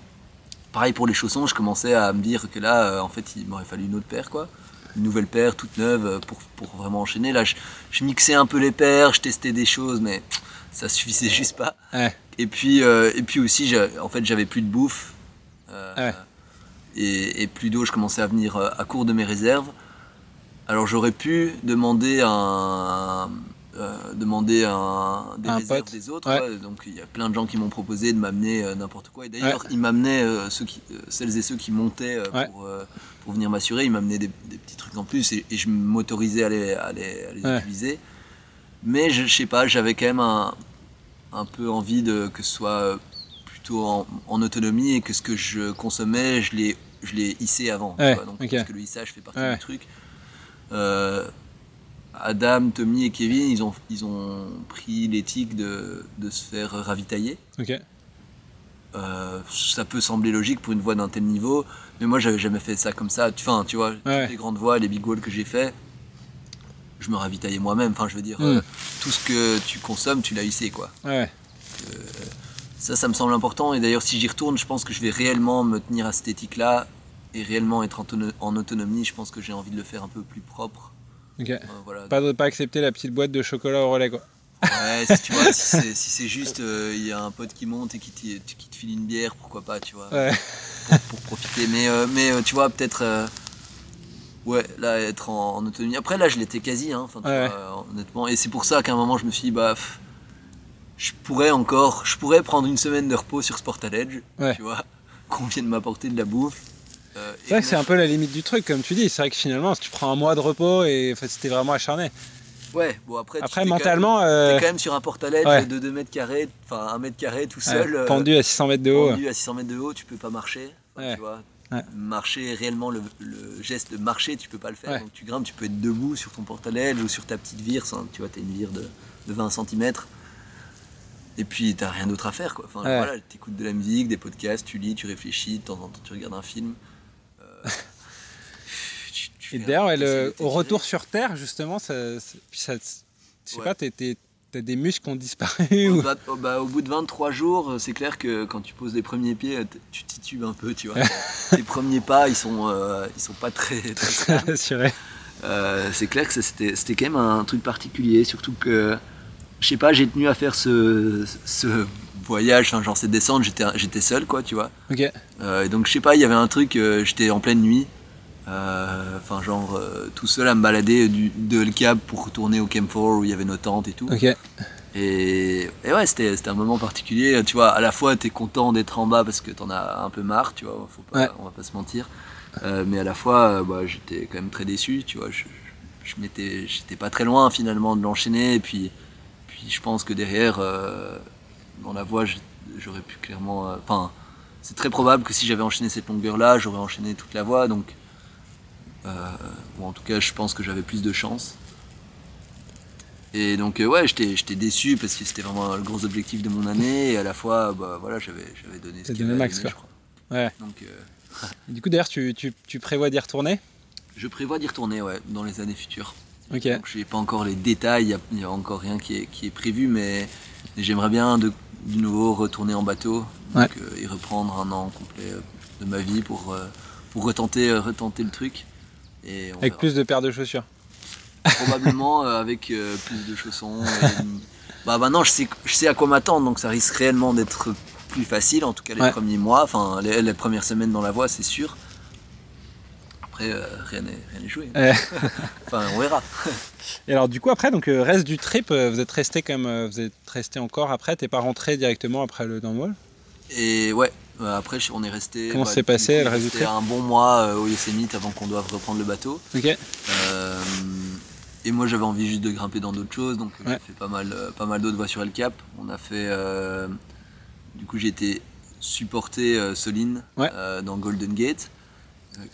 Pareil pour les chaussons, je commençais à me dire que là, euh, en fait, il m'aurait fallu une autre paire, quoi. Une nouvelle paire, toute neuve, euh, pour, pour vraiment enchaîner. Là, je, je mixais un peu les paires, je testais des choses, mais ça suffisait juste pas. Ouais. Et puis, euh, et puis aussi, en fait, j'avais plus de bouffe. euh, Ouais. et, et plus d'eau, je commençais à venir euh, à court de mes réserves. Alors j'aurais pu demander un, euh, demander un, des Un réserves pote. des autres. Ouais. ouais. Donc il y a plein de gens qui m'ont proposé de m'amener euh, n'importe quoi. Et d'ailleurs, ils m'amenaient euh, ceux qui, celles et ceux qui montaient pour, pour venir m'assurer. Ils m'amenaient des, des petits trucs en plus et, et je m'autorisais à les, à les, à les Ouais. utiliser. Mais je, je sais pas, j'avais quand même un, un peu envie de que ce soit euh, plutôt en, en autonomie et que ce que je consommais, je l'ai je l'ai hissé avant. Ouais. Donc. Parce que le hissage fait partie Ouais. du truc. Euh, Adam, Tommy et Kevin, ils ont, ils ont pris l'éthique de, de se faire ravitailler. Euh, ça peut sembler logique pour une voie d'un tel niveau, mais moi j'avais jamais fait ça comme ça. Enfin, tu vois, Ouais. toutes les grandes voies, les big walls que j'ai fait, je me ravitaillais moi-même. Enfin, je veux dire, Mm. euh, tout ce que tu consommes, tu l'as hissé, quoi. Ouais. Ça, ça me semble important. Et d'ailleurs, si j'y retourne, je pense que je vais réellement me tenir à cette éthique-là et réellement être en, tono- en autonomie. Je pense que j'ai envie de le faire un peu plus propre. Ok. Euh, voilà. Pas, de, pas accepter la petite boîte de chocolat au relais, quoi. Ouais, si tu vois, si c'est si juste, euh, il y a un pote qui monte et qui, qui te file une bière, pourquoi pas, tu vois. Ouais. pour, pour profiter. Mais, euh, mais euh, tu vois, peut-être. Ouais, là, être en, en autonomie. Après, là, je l'étais quasi, hein, tu Ouais, euh, honnêtement. Et c'est pour ça qu'à un moment, je me suis dit, bah. pff, je pourrais encore. Je pourrais prendre une semaine de repos sur Sport Edge, Ouais. tu vois, qu'on vienne m'apporter de la bouffe. euh, C'est vrai que c'est un peu la limite du truc, comme tu dis. C'est vrai que finalement, si tu prends un mois de repos et enfin, c'était vraiment acharné. Ouais, bon, après. tu- Après, t'es quand même- mentalement, T'es euh, quand même sur un portaledge ouais. de 2 mètres carrés, enfin 1 mètre carré tout ouais, seul. euh, pendu à 600 mètres de haut. pendu à 600 mètres de haut, tu peux pas marcher. Ouais. Tu vois, Ouais. marcher réellement, le, le geste de marcher, tu peux pas le faire. Ouais. Donc tu grimpes, tu peux être debout sur ton portaledge ou sur ta petite vire. tu vois, t'as une vire de, de 20 cm. Et puis t'as rien d'autre à faire quoi. Enfin, Ouais. voilà, t'écoutes de la musique, des podcasts, tu lis, tu réfléchis, de temps en temps tu regardes un film. Euh, tu- tu Et d'ailleurs, au retour sur Terre, justement, ça, ça- puis ça- je sais pas, t'es- t'as des muscles qui ont disparu Au, ou... bah, au- bah, au bout de 23 jours, euh, c'est clair que quand tu poses les premiers pieds, euh, tu titubes un peu, tu vois. les premiers pas, ils sont, euh, ils sont pas très, très stables. assuré. Euh, c'est clair que c'était, quand même un truc particulier, surtout que, je sais pas, j'ai tenu à faire ce, ce voyage, enfin, genre cette descente, j'étais, seul, quoi, tu vois. Ok. Euh, donc, je sais pas, il y avait un truc, j'étais en pleine nuit, euh, enfin, genre, euh, tout seul à me balader du, de El Cap pour retourner au Camp 4 où il y avait nos tentes et tout. Et, et ouais, c'était, un moment particulier. Tu vois, à la fois, tu es content d'être en bas parce que t'en as un peu marre, tu vois, faut pas, Ouais. on va pas se mentir. Euh, mais à la fois, bah, j'étais quand même très déçu, tu vois. Je, je j'étais pas très loin finalement de l'enchaîner. Et puis, puis je pense que derrière, dans la voie, j'aurais pu clairement. Enfin, c'est très probable que si j'avais enchaîné cette longueur-là, j'aurais enchaîné toute la voie. Donc, ou en tout cas, je pense que j'avais plus de chance. Et donc euh, ouais, j'étais déçu parce que c'était vraiment le gros objectif de mon année et à la fois bah voilà, j'avais j'avais donné ce qu'il donné max, donner, quoi. je crois. Ouais. Donc euh, du coup, d'ailleurs, tu, tu, tu prévois d'y retourner? Je prévois d'y retourner ouais, dans les années futures. Ok. Donc je n'ai pas encore les détails, il n'y a, encore rien qui est, qui est prévu, mais, j'aimerais bien de, de nouveau retourner en bateau Ouais. euh, et reprendre un an complet euh, de ma vie pour, euh, pour retenter, euh, retenter le truc. Et Avec verra. plus de paires de chaussures. Probablement euh, avec euh, plus de chaussons. et- bah maintenant je sais, je sais à quoi m'attendre, donc ça risque réellement d'être plus facile, en tout cas les Ouais. premiers mois, enfin les, les premières semaines dans la voie, c'est sûr. Après, euh, rien n'est joué. Ouais. enfin, on verra. Et alors, du coup, après, donc, reste du trip, vous êtes resté euh, vous êtes resté encore après, t'es pas rentré directement après le downwall Et ouais, euh, après on est resté. Comment bah, s'est passé, le trip un bon mois euh, au Yosemite avant qu'on doive reprendre le bateau. Ok. Euh, et moi j'avais envie juste de grimper dans d'autres choses, donc Ouais. j'ai fait pas mal, pas mal d'autres voies sur El Cap. On a fait, du coup j'ai été supporter euh, Soline Ouais. dans Golden Gate,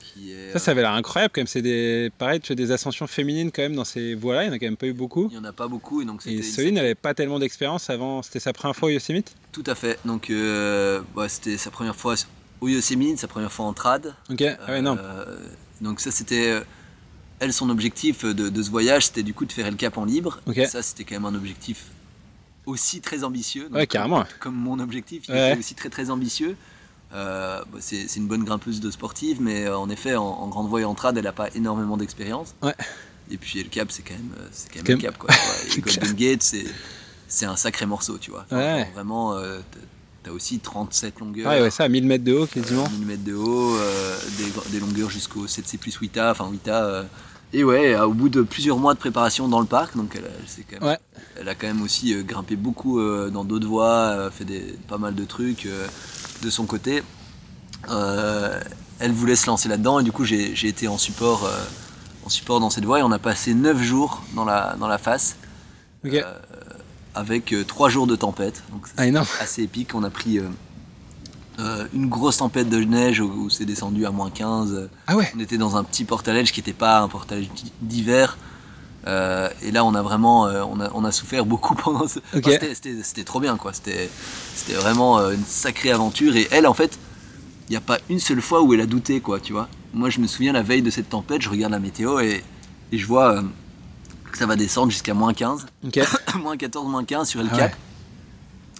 qui est. Ça, ça avait l'air incroyable quand même. C'est des, pareil, tu as des ascensions féminines quand même dans ces voies-là. Il n'y en a quand même pas eu beaucoup. Il n'y en a pas beaucoup et donc Et. Soline, n'avait pas tellement d'expérience avant. C'était sa première fois au Yosemite? Tout à fait. Donc euh, c'était sa première fois au Yosemite, sa première fois en trad. Ok. Ah ouais, non. Euh, donc ça c'était euh, elle son objectif de, de ce voyage c'était du coup de faire le cap en libre. Ok. Et ça c'était quand même un objectif aussi très ambitieux. Donc, Ouais, carrément. Comme, comme mon objectif, il Ouais. était aussi très très ambitieux. Euh, bah, c'est une bonne grimpeuse de sportive, mais euh, en effet en, en grande voie et en trad elle n'a pas énormément d'expérience. Ouais. Et puis le cap c'est quand même euh, c'est quand même le cap quoi. Et Golden Gate c'est c'est un sacré morceau tu vois. Enfin, Ouais. genre, vraiment euh, t'as- aussi 37 longueurs. Ouais, ouais, ça, à 1000 mètres de haut quasiment. 1000 mètres de haut, euh, des, des longueurs jusqu'au 7C plus 8A, enfin 8A. euh, et ouais, euh, au bout de plusieurs mois de préparation dans le parc, donc elle, elle s'est quand même- Ouais. elle a quand même aussi euh, grimpé beaucoup euh, dans d'autres voies, euh, fait des, pas mal de trucs euh, de son côté. Euh, elle voulait se lancer là-dedans et du coup j'ai été en support, euh, en support dans cette voie et on a passé 9 jours dans la, dans la face euh, avec 3 jours de tempête. Donc Ah, assez épique. On a pris une grosse tempête de neige où, où c'est descendu à moins 15. Ah ouais. On était dans un petit portaledge qui n'était pas un portaledge d'hi- d'hiver. Euh, et là, on a vraiment euh, on a, on a souffert beaucoup pendant ce. Ok. Enfin, c'était- trop bien, quoi. C'était vraiment euh, une sacrée aventure. Et elle, en fait, il n'y a pas une seule fois où elle a douté, quoi, tu vois. Moi, je me souviens la veille de cette tempête, je regarde la météo et, et je vois que ça va descendre jusqu'à moins 15 Ok. moins 14, moins 15 sur El Ah Cap, ouais.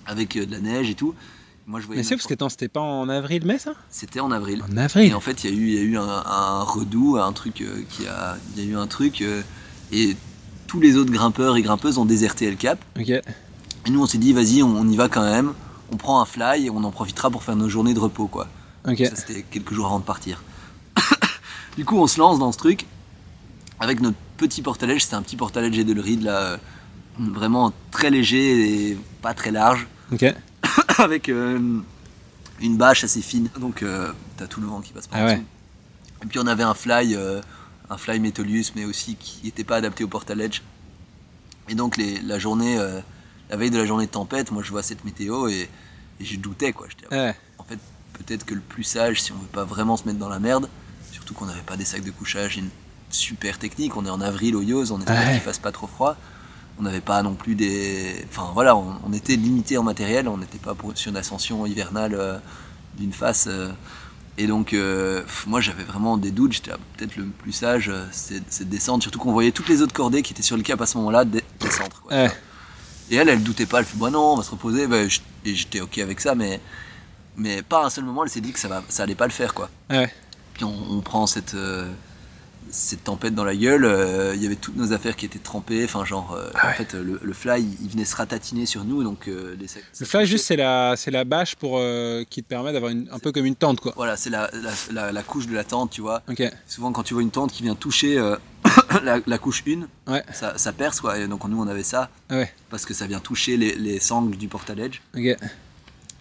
avec de la neige et tout. Moi, je voyais Mais c'est parce que c'était pas en avril, mai ça? C'était en avril. En Et avril en fait, il y a eu, il y a eu un, un redout, un truc qui a, il y a eu un truc et tous les autres grimpeurs et grimpeuses ont déserté El Cap. Ok. Et nous, on s'est dit, vas-y, on, on y va quand même. On prend un fly et on en profitera pour faire nos journées de repos, quoi. Ça, c'était quelques jours avant de partir. du coup, on se lance dans ce truc avec notre petit portaledge. C'était un petit portaledge de ride là, euh, vraiment très léger et pas très large, Ok. avec euh, une bâche assez fine. Donc, euh, t'as tout le vent qui passe par Ah ouais. Et puis, on avait un fly, euh, un fly Metolius, mais aussi qui n'était pas adapté au portaledge. Et donc, les- la journée, euh, la veille de la journée de tempête, moi, je vois cette météo et, et je doutais quoi. J'étais, Ouais. en fait, peut-être que le plus sage, si on veut pas vraiment se mettre dans la merde, surtout qu'on n'avait pas des sacs de couchage et une super technique, on est en avril au Yoz, on espère Ouais. qu'il fasse pas trop froid. On n'avait pas non plus des. Enfin voilà, on, on était limité en matériel, on n'était pas pour- sur une ascension hivernale euh, d'une face. euh, et donc, euh, moi j'avais vraiment des doutes, j'étais ah, peut-être le plus sage, euh, c'est de descendre, surtout qu'on voyait toutes les autres cordées qui étaient sur le cap à ce moment-là dé- descendre. quoi. Ouais. Et elle, elle doutait pas, elle fait bah non, on va se reposer, Bah, je- et j'étais ok avec ça, mais, mais pas à un seul moment, elle s'est dit que ça, va, ça allait pas le faire quoi. Ouais. Puis on, on prend cette, euh, cette tempête dans la gueule, euh, il y avait toutes nos affaires qui étaient trempées, enfin genre, euh, Ah ouais. en fait le, le fly il venait se ratatiner sur nous, donc euh, les Le fly, juste, c'est la, c'est la bâche pour, euh, qui te permet d'avoir une- un peu comme une tente, quoi. Voilà, c'est la, la, la- la couche de la tente, tu vois. Ok. Souvent quand tu vois une tente qui vient toucher euh, la, couche 1, Ouais. ça, ça perce quoi, et donc nous on avait ça, Ah ouais. parce que ça vient toucher les, les sangles du portaledge, Ok.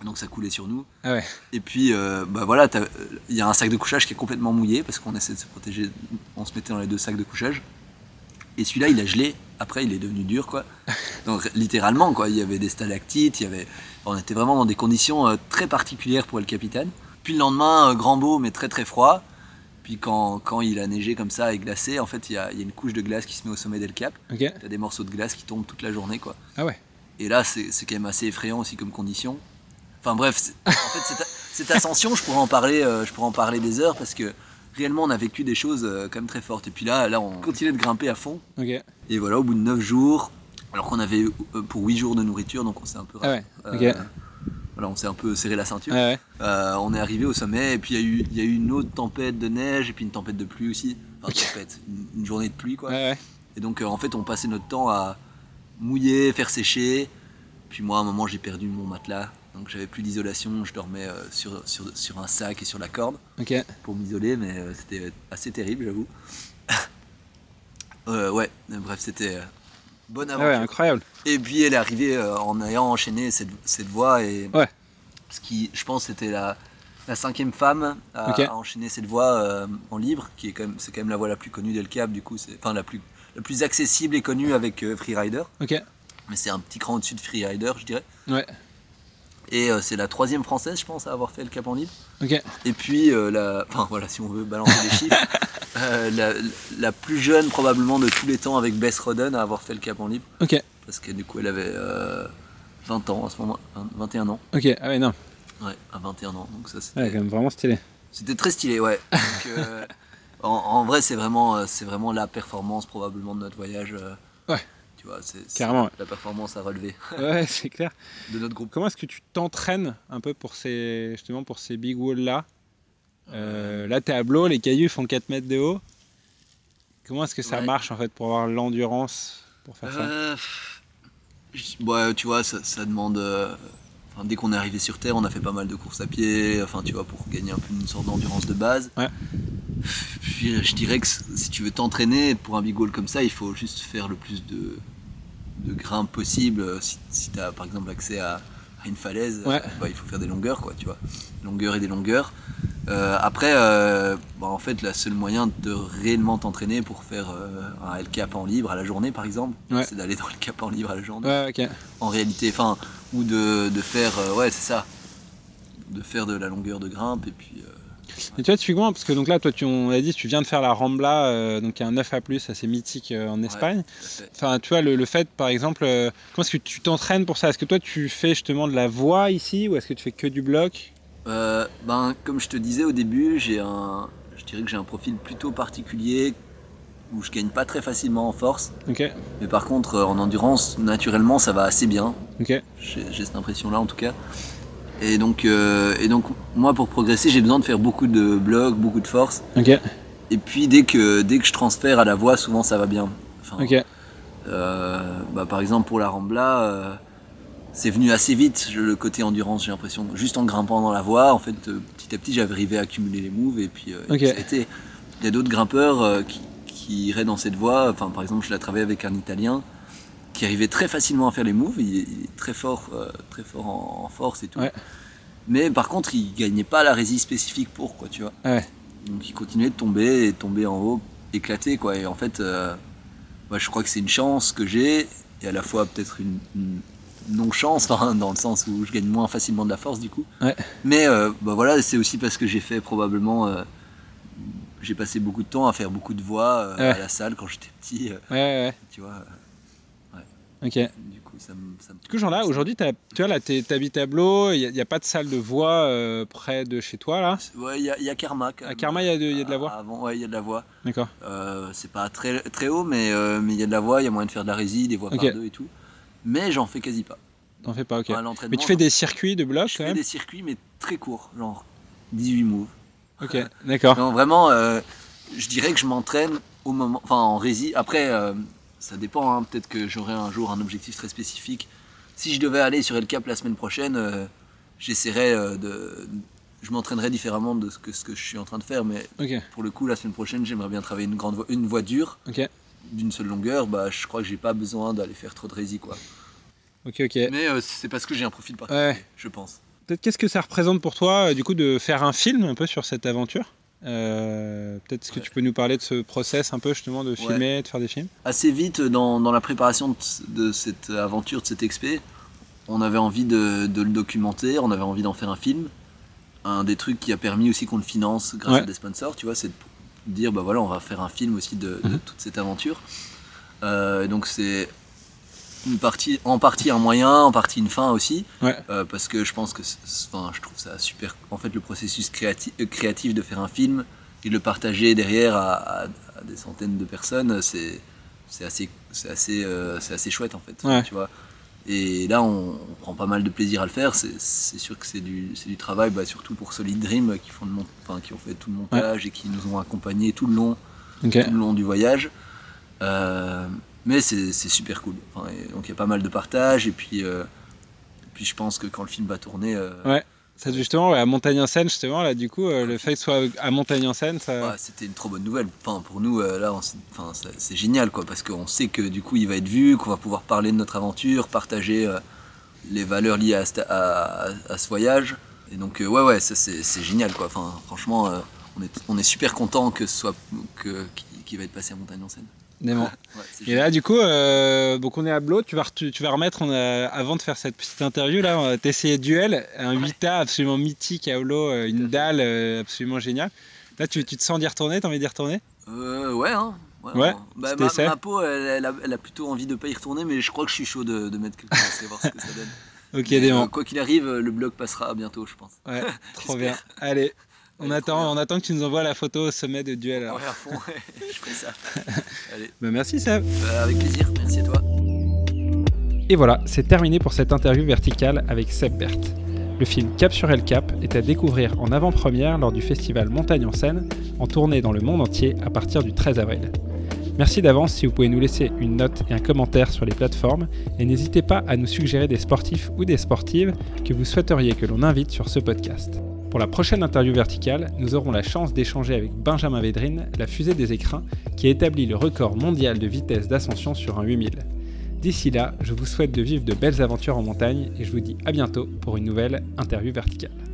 Donc ça coulait sur nous. Ah ouais. Et puis, euh, bah voilà, il y a un sac de couchage qui est complètement mouillé parce qu'on essaie de se protéger. On se mettait dans les deux sacs de couchage. Et celui-là, il a gelé. Après, il est devenu dur, quoi. Donc, littéralement, quoi. Il y avait des stalactites. Il y avait... On était vraiment dans des conditions euh, très particulières pour le capitaine. Puis le lendemain, euh, grand beau, mais très très froid. Puis quand, quand il a neigé comme ça et glacé, en fait, il y a, il y a une couche de glace qui se met au sommet d'El Cap. Ok. T'as des morceaux de glace qui tombent toute la journée, quoi. Ah ouais. Et là, c'est quand même assez effrayant aussi comme condition. Enfin bref, c'est- en fait, cette, cette ascension, je pourrais en parler, euh, je pourrais en parler des heures parce que réellement, on a vécu des choses euh, quand même très fortes. Et puis là, là, on continuait de grimper à fond. Et voilà, au bout de 9 jours, alors qu'on avait euh, pour 8 jours de nourriture, donc on s'est un peu, Ah ouais. euh, voilà, on s'est un peu serré la ceinture. Ouais. Euh, on est arrivé au sommet et puis il y, a eu- il y a eu une autre tempête de neige et puis une tempête de pluie aussi. Enfin, tempête, une, une journée de pluie quoi. Ouais. Et donc, en fait, on passait notre temps à mouiller, faire sécher. Puis moi, à un moment, j'ai perdu mon matelas. Donc, j'avais plus d'isolation. Je dormais euh, sur, sur, sur un sac et sur la corde pour m'isoler. Mais euh, c'était assez terrible, j'avoue. Euh, ouais, bref, c'était bonne Ah aventure. ouais, incroyable. Et puis, elle est arrivée en ayant enchaîné cette, cette voie. Et Ouais. Ce qui, je pense, c'était la, la cinquième femme à, enchaîner cette voie euh, en libre, qui est quand même, c'est quand même la voie la plus connue d'El Cap, du coup, c'est, enfin la plus, la plus accessible et connue avec euh, Freerider. Ok. Mais c'est un petit cran au-dessus de Freerider, je dirais. Ouais. Et euh, c'est la troisième française, je pense, à avoir fait le cap en libre. Et puis, euh, la, enfin voilà, si on veut balancer les chiffres, euh, la, la plus jeune probablement de tous les temps avec Bess Roden à avoir fait le cap en libre. Parce que du coup, elle avait euh, 20 ans à ce moment, 21 ans. Ok. Ah ouais, non. Ouais, à 21 ans. Donc ça, c'était, Ouais, quand même vraiment stylé. c'était très stylé, ouais. Donc, en, en vrai, c'est vraiment, c'est vraiment la performance probablement de notre voyage. Euh, vois, c'est, Carrément, ouais. la performance à relever Ouais, c'est clair. de notre groupe. Comment est-ce que tu t'entraînes un peu pour ces, justement pour ces big walls là Euh, Là, t'es à Blo, les cailloux font 4 mètres de haut. Comment est-ce que ça Ouais. marche en fait pour avoir l'endurance pour faire ça Euh, ouais, tu vois, ça, ça demande. euh, enfin, dès qu'on est arrivé sur Terre, on a fait pas mal de courses à pied, enfin, tu vois, pour gagner un peu une sorte d'endurance de base. Ouais. Puis, je dirais que si tu veux t'entraîner pour un big wall comme ça, il faut juste faire le plus de, de grimpes possible. Si, si tu as par exemple accès à, à une falaise, Ouais. bah, il faut faire des longueurs, quoi, tu vois. Longueurs et des longueurs. Euh, après, euh, bah, en fait, le seul moyen de réellement t'entraîner pour faire euh, un L cap en libre à la journée, par exemple, Ouais. c'est d'aller dans le cap en libre à la journée. Ouais. En réalité, enfin, ou de, de faire, euh, ouais, c'est ça, de faire de la longueur de grimpe et puis. Et tu vois, typiquement, parce que donc là, toi, tu, on a dit, tu viens de faire la Rambla, euh, donc il y a un 9 A+, assez mythique euh, en Espagne. Enfin, tu vois, le, le fait, par exemple, euh, comment est-ce que tu t'entraînes pour ça? Est-ce que toi, tu fais justement de la voix ici, ou est-ce que tu fais que du bloc? Euh, ben, comme je te disais au début, j'ai un, je dirais que j'ai un profil plutôt particulier où je gagne pas très facilement en force, Ok, mais par contre en endurance, naturellement, ça va assez bien. ok, J'ai j'ai cette impression-là en tout cas. Et donc, euh, et donc, moi, pour progresser, j'ai besoin de faire beaucoup de blocs, beaucoup de force. ok, Et puis, dès que, dès que je transfère à la voix, souvent ça va bien. Enfin, ok. euh, bah, par exemple, pour la Rambla, euh, c'est venu assez vite, le côté endurance, j'ai l'impression. Juste en grimpant dans la voie, en fait, petit à petit, j'arrivais à accumuler les moves et puis Ok. ça a été. Il y a d'autres grimpeurs qui, qui iraient dans cette voie. Enfin, par exemple, je l'ai travaillé avec un Italien qui arrivait très facilement à faire les moves. Il est, il est très fort, euh, très fort en, en force et tout. Ouais. Mais par contre, il gagnait pas la résiste spécifique pour quoi, tu vois. Ouais. Donc il continuait de tomber et de tomber en haut, éclaté quoi. Et en fait, euh, moi, je crois que c'est une chance que j'ai et à la fois peut-être une, une non-chance, dans le sens où je gagne moins facilement de la force du coup. Ouais. Mais euh, bah voilà, c'est aussi parce que j'ai fait probablement. j'ai passé beaucoup de temps à faire beaucoup de voix euh, Ouais. à la salle quand j'étais petit, euh, Ouais, ouais, tu vois. Ok. Du coup, ça me. ça me- Du coup, genre là, aujourd'hui, tu vois, là, t'es- t'habites à Blo, il n'y a, pas de salle de voix euh, près de chez toi, là? Ouais, il y, a- il y a Karma. quand À. Karma, il y a de- il y a de la voix? Avant, ouais, il y a de la voix. D'accord. Euh, c'est pas très, très haut, mais euh, mais il y a de la voix, il y a moyen de faire de la résie, des voix Ok. par deux et tout. Mais j'en fais quasi pas. T'en fais pas, ok. À l'entraînement, Mais tu fais des circuits de blocs, je quand fais même? des circuits, mais très courts, genre 18 moves. Ok, d'accord. Vraiment, euh, je dirais que je m'entraîne au moment, enfin en rési. Après, euh, ça dépend. hein, Peut-être que j'aurai un jour un objectif très spécifique. Si je devais aller sur El Cap la semaine prochaine, euh, j'essaierais euh, de, je m'entraînerais différemment de ce que ce que je suis en train de faire. Mais pour le coup, la semaine prochaine, j'aimerais bien travailler une grande voie, une voie dure d'une seule longueur. Bah, je crois que j'ai pas besoin d'aller faire trop de rési, quoi. ok, ok. Mais euh, c'est parce que j'ai un profil particulier, Ouais. je pense. Peut-être qu'est-ce que ça représente pour toi, du coup, de faire un film un peu sur cette aventure? Euh, Peut-être est-ce que Ouais. tu peux nous parler de ce process un peu, justement, de filmer, de faire des films? Assez vite dans, dans la préparation de, de cette aventure, de cet expé, on avait envie de, de le documenter, on avait envie d'en faire un film. Un des trucs qui a permis aussi qu'on le finance grâce Ouais. à des sponsors, tu vois, c'est de dire bah voilà, on va faire un film aussi de, de Mhm. toute cette aventure. Euh, donc c'est une partie, en partie un moyen, en partie une fin aussi, Ouais. Euh, parce que je pense que, enfin, je trouve ça super. En fait, le processus créatif, euh, créatif de faire un film et de le partager derrière à, à- à des centaines de personnes, c'est c'est assez, c'est assez, euh, c'est assez chouette en fait. Ouais. Tu vois. Et là, on, on prend pas mal de plaisir à le faire. C'est sûr que c'est du, du travail, bah, surtout pour Solid Dream qui font le enfin, qui ont fait tout le montage et qui nous ont accompagnés tout le long tout le long du voyage. Euh, mais c'est super cool. Enfin, et donc il y a pas mal de partage et puis, euh, et puis je pense que quand le film va tourner, euh, Ouais. Ça, justement, ouais, à Montagne en scène, justement, là, du coup, euh, le fait que ce soit à Montagne en scène, ça. ouais, c'était une trop bonne nouvelle. Enfin, pour nous, euh, là, enfin, c'est génial quoi, parce qu'on sait que du coup il va être vu, qu'on va pouvoir parler de notre aventure, partager euh, les valeurs liées à, ce- à- ce voyage. Et donc, ouais, ouais, ça c'est génial quoi. Enfin, franchement, on, est, on est super content que ce soit qu'il qu'il va être passé à Montagne en scène. Dément. Ouais, Et là, du coup, euh, donc on est à Blo, tu vas, re- tu vas remettre, on a- avant de faire cette petite interview, là, on va t'essayer duel, un 8A absolument mythique à Blo, euh, une dalle euh, absolument géniale. Là, tu, tu te sens d'y retourner, t'as envie d'y retourner? Euh, ouais, hein. Ouais, Bah, petit ma, essai. ma peau, elle, elle a, elle a plutôt envie de pas y retourner, mais je crois que je suis chaud de, de mettre quelques essais, voir ce que ça donne. Ok, Mais, euh, quoi qu'il arrive, le blog passera bientôt, je pense. Ouais, trop bien. Allez, on attend, trop on attend que tu nous envoies la photo au sommet de duel. alors. Ouais, à fond, ouais, je ferai ça. Allez, Bah, merci Seb. bah, avec plaisir, merci à toi. Et voilà, c'est terminé pour cette interview verticale avec Seb Berthe. Le film Cap sur El Cap est à découvrir en avant-première lors du festival Montagne en Seine, en tournée dans le monde entier à partir du 13 avril. Merci d'avance si vous pouvez nous laisser une note et un commentaire sur les plateformes, et n'hésitez pas à nous suggérer des sportifs ou des sportives que vous souhaiteriez que l'on invite sur ce podcast. Pour la prochaine interview verticale, nous aurons la chance d'échanger avec Benjamin Védrine, la fusée des écrins, qui a établi le record mondial de vitesse d'ascension sur un 8000. D'ici là, je vous souhaite de vivre de belles aventures en montagne et je vous dis à bientôt pour une nouvelle interview verticale.